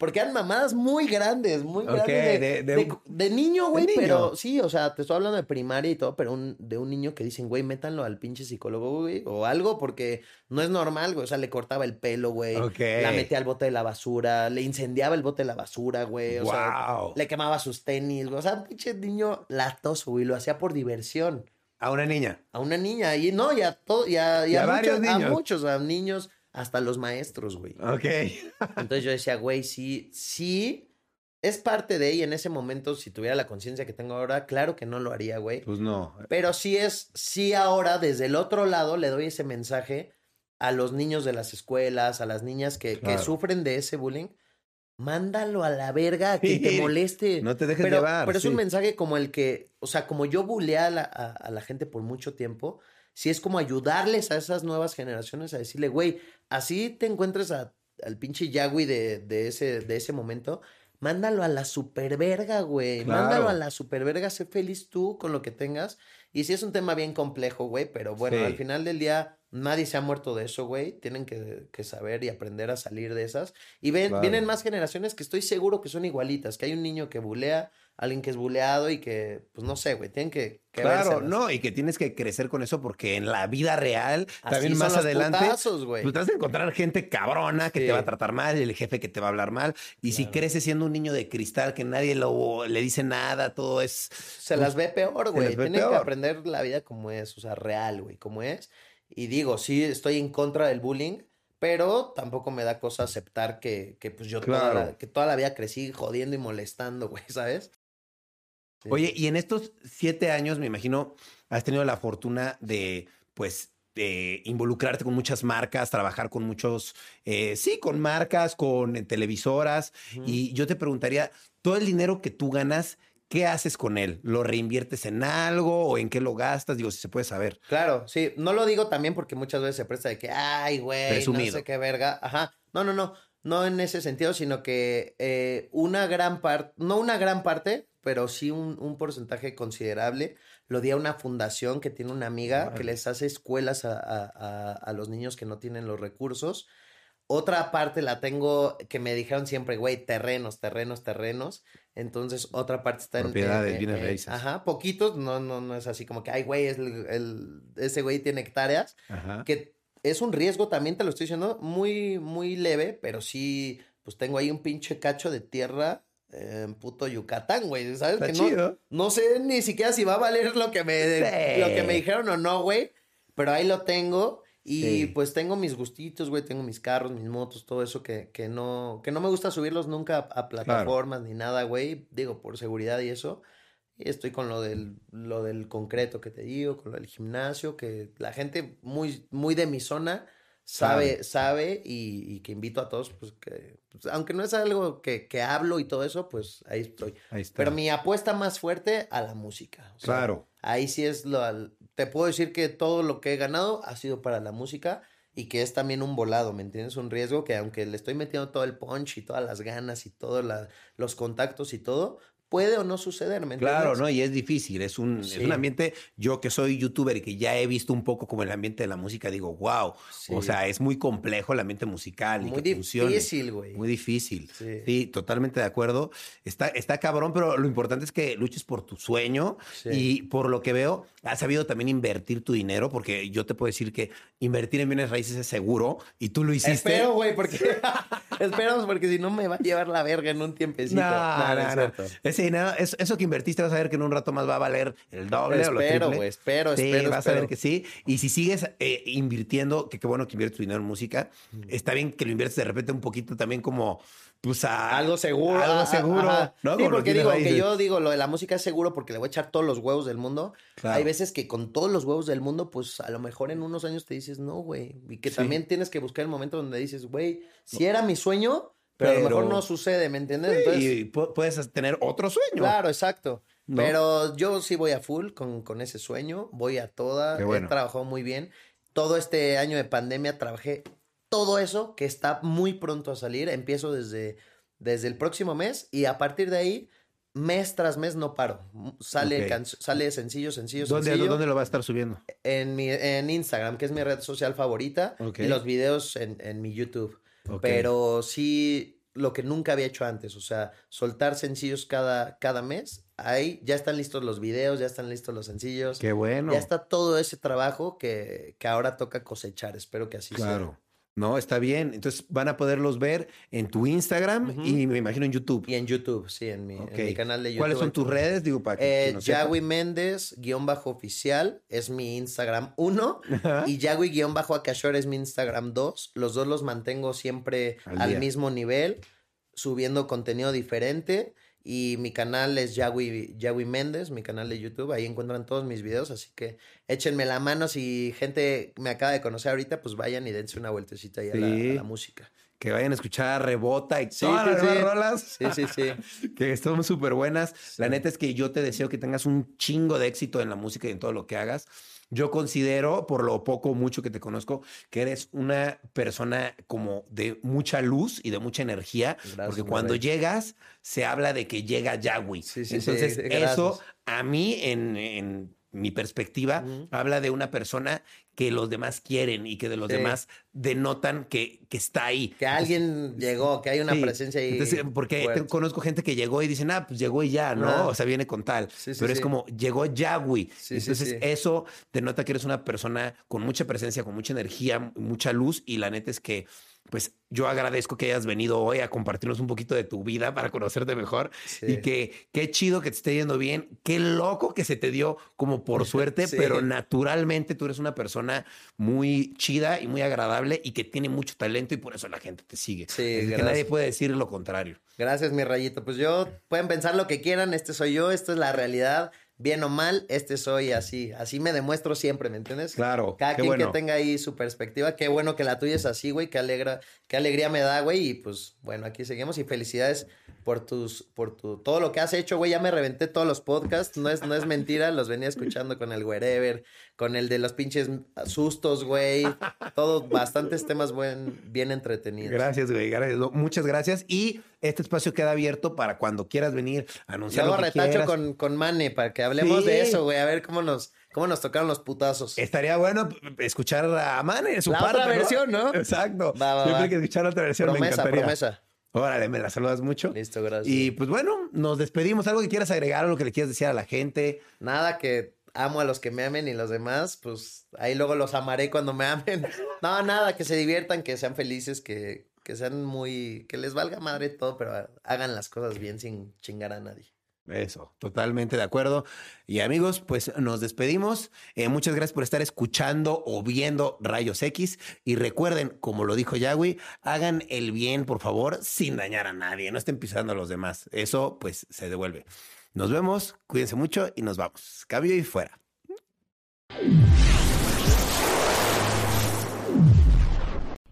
Porque eran mamadas muy grandes, muy grandes. De, de- de de- un- de niño, güey, pero sí, o sea, te estoy hablando de primaria y todo, pero un, de un niño que dicen, güey, métanlo al pinche psicólogo, güey, o algo, porque no es normal, güey. O sea, le cortaba el pelo, güey. Ok. La metía al bote de la basura, le incendiaba el bote de la basura, güey. O sea, Wow. le quemaba sus tenis, güey. O sea, pinche niño latoso, güey. Lo hacía por diversión. A una niña. A una niña. Y no, ya todo, ya, Y ya a varios muchos, a niños. muchos, a niños, hasta los maestros, güey. Ok. <laughs> Entonces yo decía, güey, sí, sí, es parte de ella en ese momento, si tuviera la conciencia que tengo ahora, claro que no lo haría, güey. Pues no. Pero sí es, sí ahora desde el otro lado le doy ese mensaje a los niños de las escuelas, a las niñas que, que sufren de ese bullying. Mándalo a la verga, a quien te moleste. No te dejes pero, llevar. pero es un mensaje como el que, o sea, como yo buleé a la, a, a la gente por mucho tiempo, sí es como ayudarles a esas nuevas generaciones a decirle, güey, así te encuentres a- al pinche Yagui de, de, ese, de ese momento, mándalo a la superverga, güey. Claro. Mándalo a la superverga, sé feliz tú con lo que tengas. Y sí es un tema bien complejo, güey, pero bueno, Sí. al final del día nadie se ha muerto de eso, güey. Tienen que, que saber y aprender a salir de esas. Y ven, Claro. vienen más generaciones que estoy seguro que son igualitas, que hay un niño que bulea, alguien que es buleado y que, pues no sé, güey, tienen que, que Claro, no, y que tienes que crecer con eso porque en la vida real, Así también más adelante, putazos, güey. tú te vas a encontrar gente cabrona que Sí. te va a tratar mal, el jefe que te va a hablar mal. Y si creces siendo un niño de cristal que nadie lo, le dice nada, todo es. Se las ve peor, güey. Tienen que aprender la vida como es, o sea, real, güey, como es. Y digo, sí, estoy en contra del bullying, pero tampoco me da cosa aceptar que, que pues yo toda Claro. la, que toda la vida crecí jodiendo y molestando, güey, ¿sabes? Sí. Oye, y en estos siete años, me imagino, has tenido la fortuna de, pues, de involucrarte con muchas marcas, trabajar con muchos, eh, sí, con marcas, con eh, televisoras. Y yo te preguntaría, todo el dinero que tú ganas, ¿qué haces con él? ¿Lo reinviertes en algo o en qué lo gastas? Digo, si se puede saber. Claro, sí. No lo digo también porque muchas veces se presta de que, ay, güey, no sé qué verga. Ajá. No, no, no. No en ese sentido, sino que eh, una gran parte, no una gran parte, pero sí un, un porcentaje considerable, lo di a una fundación que tiene una amiga que les hace escuelas a, a- a- los niños que no tienen los recursos. Otra parte la tengo que me dijeron siempre, güey, terrenos, terrenos, terrenos. Entonces, otra parte está en... Propiedades, en- bienes en- raíces. Ajá, poquitos, no, no, no es así como que, ay, güey, es el- el- ese güey tiene hectáreas Ajá. que es un riesgo también, te lo estoy diciendo, muy, muy leve, pero sí, pues tengo ahí un pinche cacho de tierra en puto Yucatán, güey, ¿sabes? Está que no, chido. no sé ni siquiera si va a valer lo que me, Sí. lo que me dijeron o no, güey, pero ahí lo tengo y Sí. pues tengo mis gustitos, güey, tengo mis carros, mis motos, todo eso que, que no, que no me gusta subirlos nunca a, a plataformas ni nada, güey, digo, por seguridad y eso. Estoy con lo del, lo del concreto que te digo, con lo del gimnasio, que la gente muy, muy de mi zona sabe, sabe y, y que invito a todos, pues que, pues, aunque no es algo que, que hablo y todo eso, pues ahí estoy. Ahí está. Pero mi apuesta más fuerte a la música. o sea, Claro. Ahí sí es lo, te puedo decir que todo lo que he ganado ha sido para la música y que es también un volado, ¿me entiendes? Un riesgo que aunque le estoy metiendo todo el punch y todas las ganas y todos los contactos y todo, puede o no suceder, ¿me entiendes? Claro, ¿no? Y es difícil, es un, es un ambiente, yo que soy youtuber y que ya he visto un poco como el ambiente de la música, digo, wow, Sí. o sea, es muy complejo el ambiente musical y Muy que funcione. difícil, güey. Muy difícil. Sí. Totalmente de acuerdo. Está, está cabrón, pero lo importante es que luches por tu sueño y por lo que veo, has sabido también invertir tu dinero, porque yo te puedo decir que invertir en bienes raíces es seguro y tú lo hiciste. Espero, güey, porque <laughs> <laughs> esperamos porque si no me va a llevar la verga en un tiempecito. No, no, no. cierto. Eso, eso que invertiste vas a ver que en un rato más va a valer el doble o lo Espero, triple. güey, espero, Sí, espero, vas a ver espero. que sí. Y si sigues eh, invirtiendo, que qué bueno que inviertes tu dinero en música, está bien que lo inviertes de repente un poquito también como, pues a... Algo seguro. Algo seguro, ajá. ¿no? Sí, porque digo, que raíces. yo digo, lo de la música es seguro porque le voy a echar todos los huevos del mundo. Claro. Hay veces que con todos los huevos del mundo, pues a lo mejor en unos años te dices, no, güey. Y que Sí. también tienes que buscar el momento donde dices, güey, si era mi sueño, pero, a lo mejor no sucede, ¿me entiendes? Sí, Entonces, y pu- puedes tener otro sueño. Claro, exacto. ¿No? Pero yo sí voy a full con, con ese sueño, voy a toda, bueno. he trabajado muy bien. Todo este año de pandemia trabajé todo eso que está muy pronto a salir. Empiezo desde, desde el próximo mes y a partir de ahí, mes tras mes no paro. Sale, Ok. can- sale sencillo, sencillo, ¿Dónde, sencillo. ¿Dónde lo va a estar subiendo? En, mi, en Instagram, que es mi red social favorita, y los videos en, en mi YouTube. Pero sí, lo que nunca había hecho antes, o sea, soltar sencillos cada, cada mes. Ahí ya están listos los videos, ya están listos los sencillos. Qué bueno. Ya está todo ese trabajo que, que ahora toca cosechar. Espero que así Claro. No, está bien. Entonces van a poderlos ver en tu Instagram y me imagino en YouTube. Y en YouTube, sí, en mi, en mi canal de YouTube. ¿Cuáles son tus redes? Digo, para que Eh, no. Yagui Méndez, guion bajo oficial, es mi Instagram 1. Ajá. Y Yagui guion bajo Akashore es mi Instagram 2. Los dos los mantengo siempre Al mismo nivel, subiendo contenido diferente. Y mi canal es Yagui, Yagui Méndez, mi canal de YouTube. Ahí encuentran todos mis videos. Así que échenme la mano. Si gente me acaba de conocer ahorita, pues vayan y dense una vueltecita ahí a, la, Sí. a la música. Que vayan a escuchar Rebota y Sí, todas sí, las rolas. Sí, sí, sí. <laughs> que están súper buenas. La neta es que yo te deseo que tengas un chingo de éxito en la música y en todo lo que hagas. Yo considero, por lo poco o mucho que te conozco, que eres una persona como de mucha luz y de mucha energía, Gracias, porque cuando llegas, se habla de que llega Yahweh. Sí, sí, Entonces, eso a mí en, en mi perspectiva, habla de una persona que los demás quieren y que de los demás denotan que, que, está ahí. Que alguien llegó, que hay una presencia ahí. porque conozco gente que llegó y dicen, ah, pues llegó y ya, ¿no? O sea, viene con tal. Pero es como, llegó ya, güey. Entonces, eso denota que eres una persona con mucha presencia, con mucha energía, mucha luz. Y la neta es que pues yo agradezco que hayas venido hoy a compartirnos un poquito de tu vida para conocerte mejor y que qué chido que te esté yendo bien, qué loco que se te dio como por <laughs> suerte, pero naturalmente tú eres una persona muy chida y muy agradable y que tiene mucho talento y por eso la gente te sigue. Sí, que nadie puede decir lo contrario. Gracias, mi rayito. Pues yo pueden pensar lo que quieran, este soy yo, esta es la realidad bien o mal, este soy así. Así me demuestro siempre, ¿me entiendes? Claro. Cada quien que tenga ahí su perspectiva. Qué bueno que la tuya es así, güey. Qué, alegra, qué alegría me da, güey. Y pues, bueno, aquí seguimos. Y felicidades por tus, por tu, todo lo que has hecho, güey. Ya me reventé todos los podcasts. No es, no es mentira. Los venía escuchando con el Wherever, con el de los pinches sustos, güey. Todos bastantes temas buen, bien entretenidos. Gracias, güey. Gracias. Muchas gracias. Y este espacio queda abierto para cuando quieras venir a anunciar. Luego retacho con, con Mane para que hablemos de eso, güey. A ver cómo nos, cómo nos tocaron los putazos. Estaría bueno escuchar a Mane, su La otra versión, ¿no? Exacto. Siempre que escuchar otra versión promesa, me encantaría. Promesa. Órale, me la saludas mucho. Listo, gracias. Y pues bueno, nos despedimos. ¿Algo que quieras agregar, algo que le quieras decir a la gente? Nada, que amo a los que me amen y los demás, pues ahí luego los amaré cuando me amen. <laughs> No, nada, que se diviertan, que sean felices, que, que sean muy, que les valga madre todo, pero hagan las cosas bien sin chingar a nadie. Eso, totalmente de acuerdo. Y amigos, pues nos despedimos. Eh, muchas gracias por estar escuchando o viendo Rayos X. Y recuerden, como lo dijo Yahweh, hagan el bien, por favor, sin dañar a nadie. No estén pisando a los demás. Eso, pues, se devuelve. Nos vemos, cuídense mucho y nos vamos. Cambio y fuera.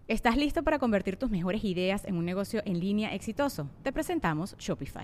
¿Estás listo para convertir tus mejores ideas en un negocio en línea exitoso? Te presentamos Shopify.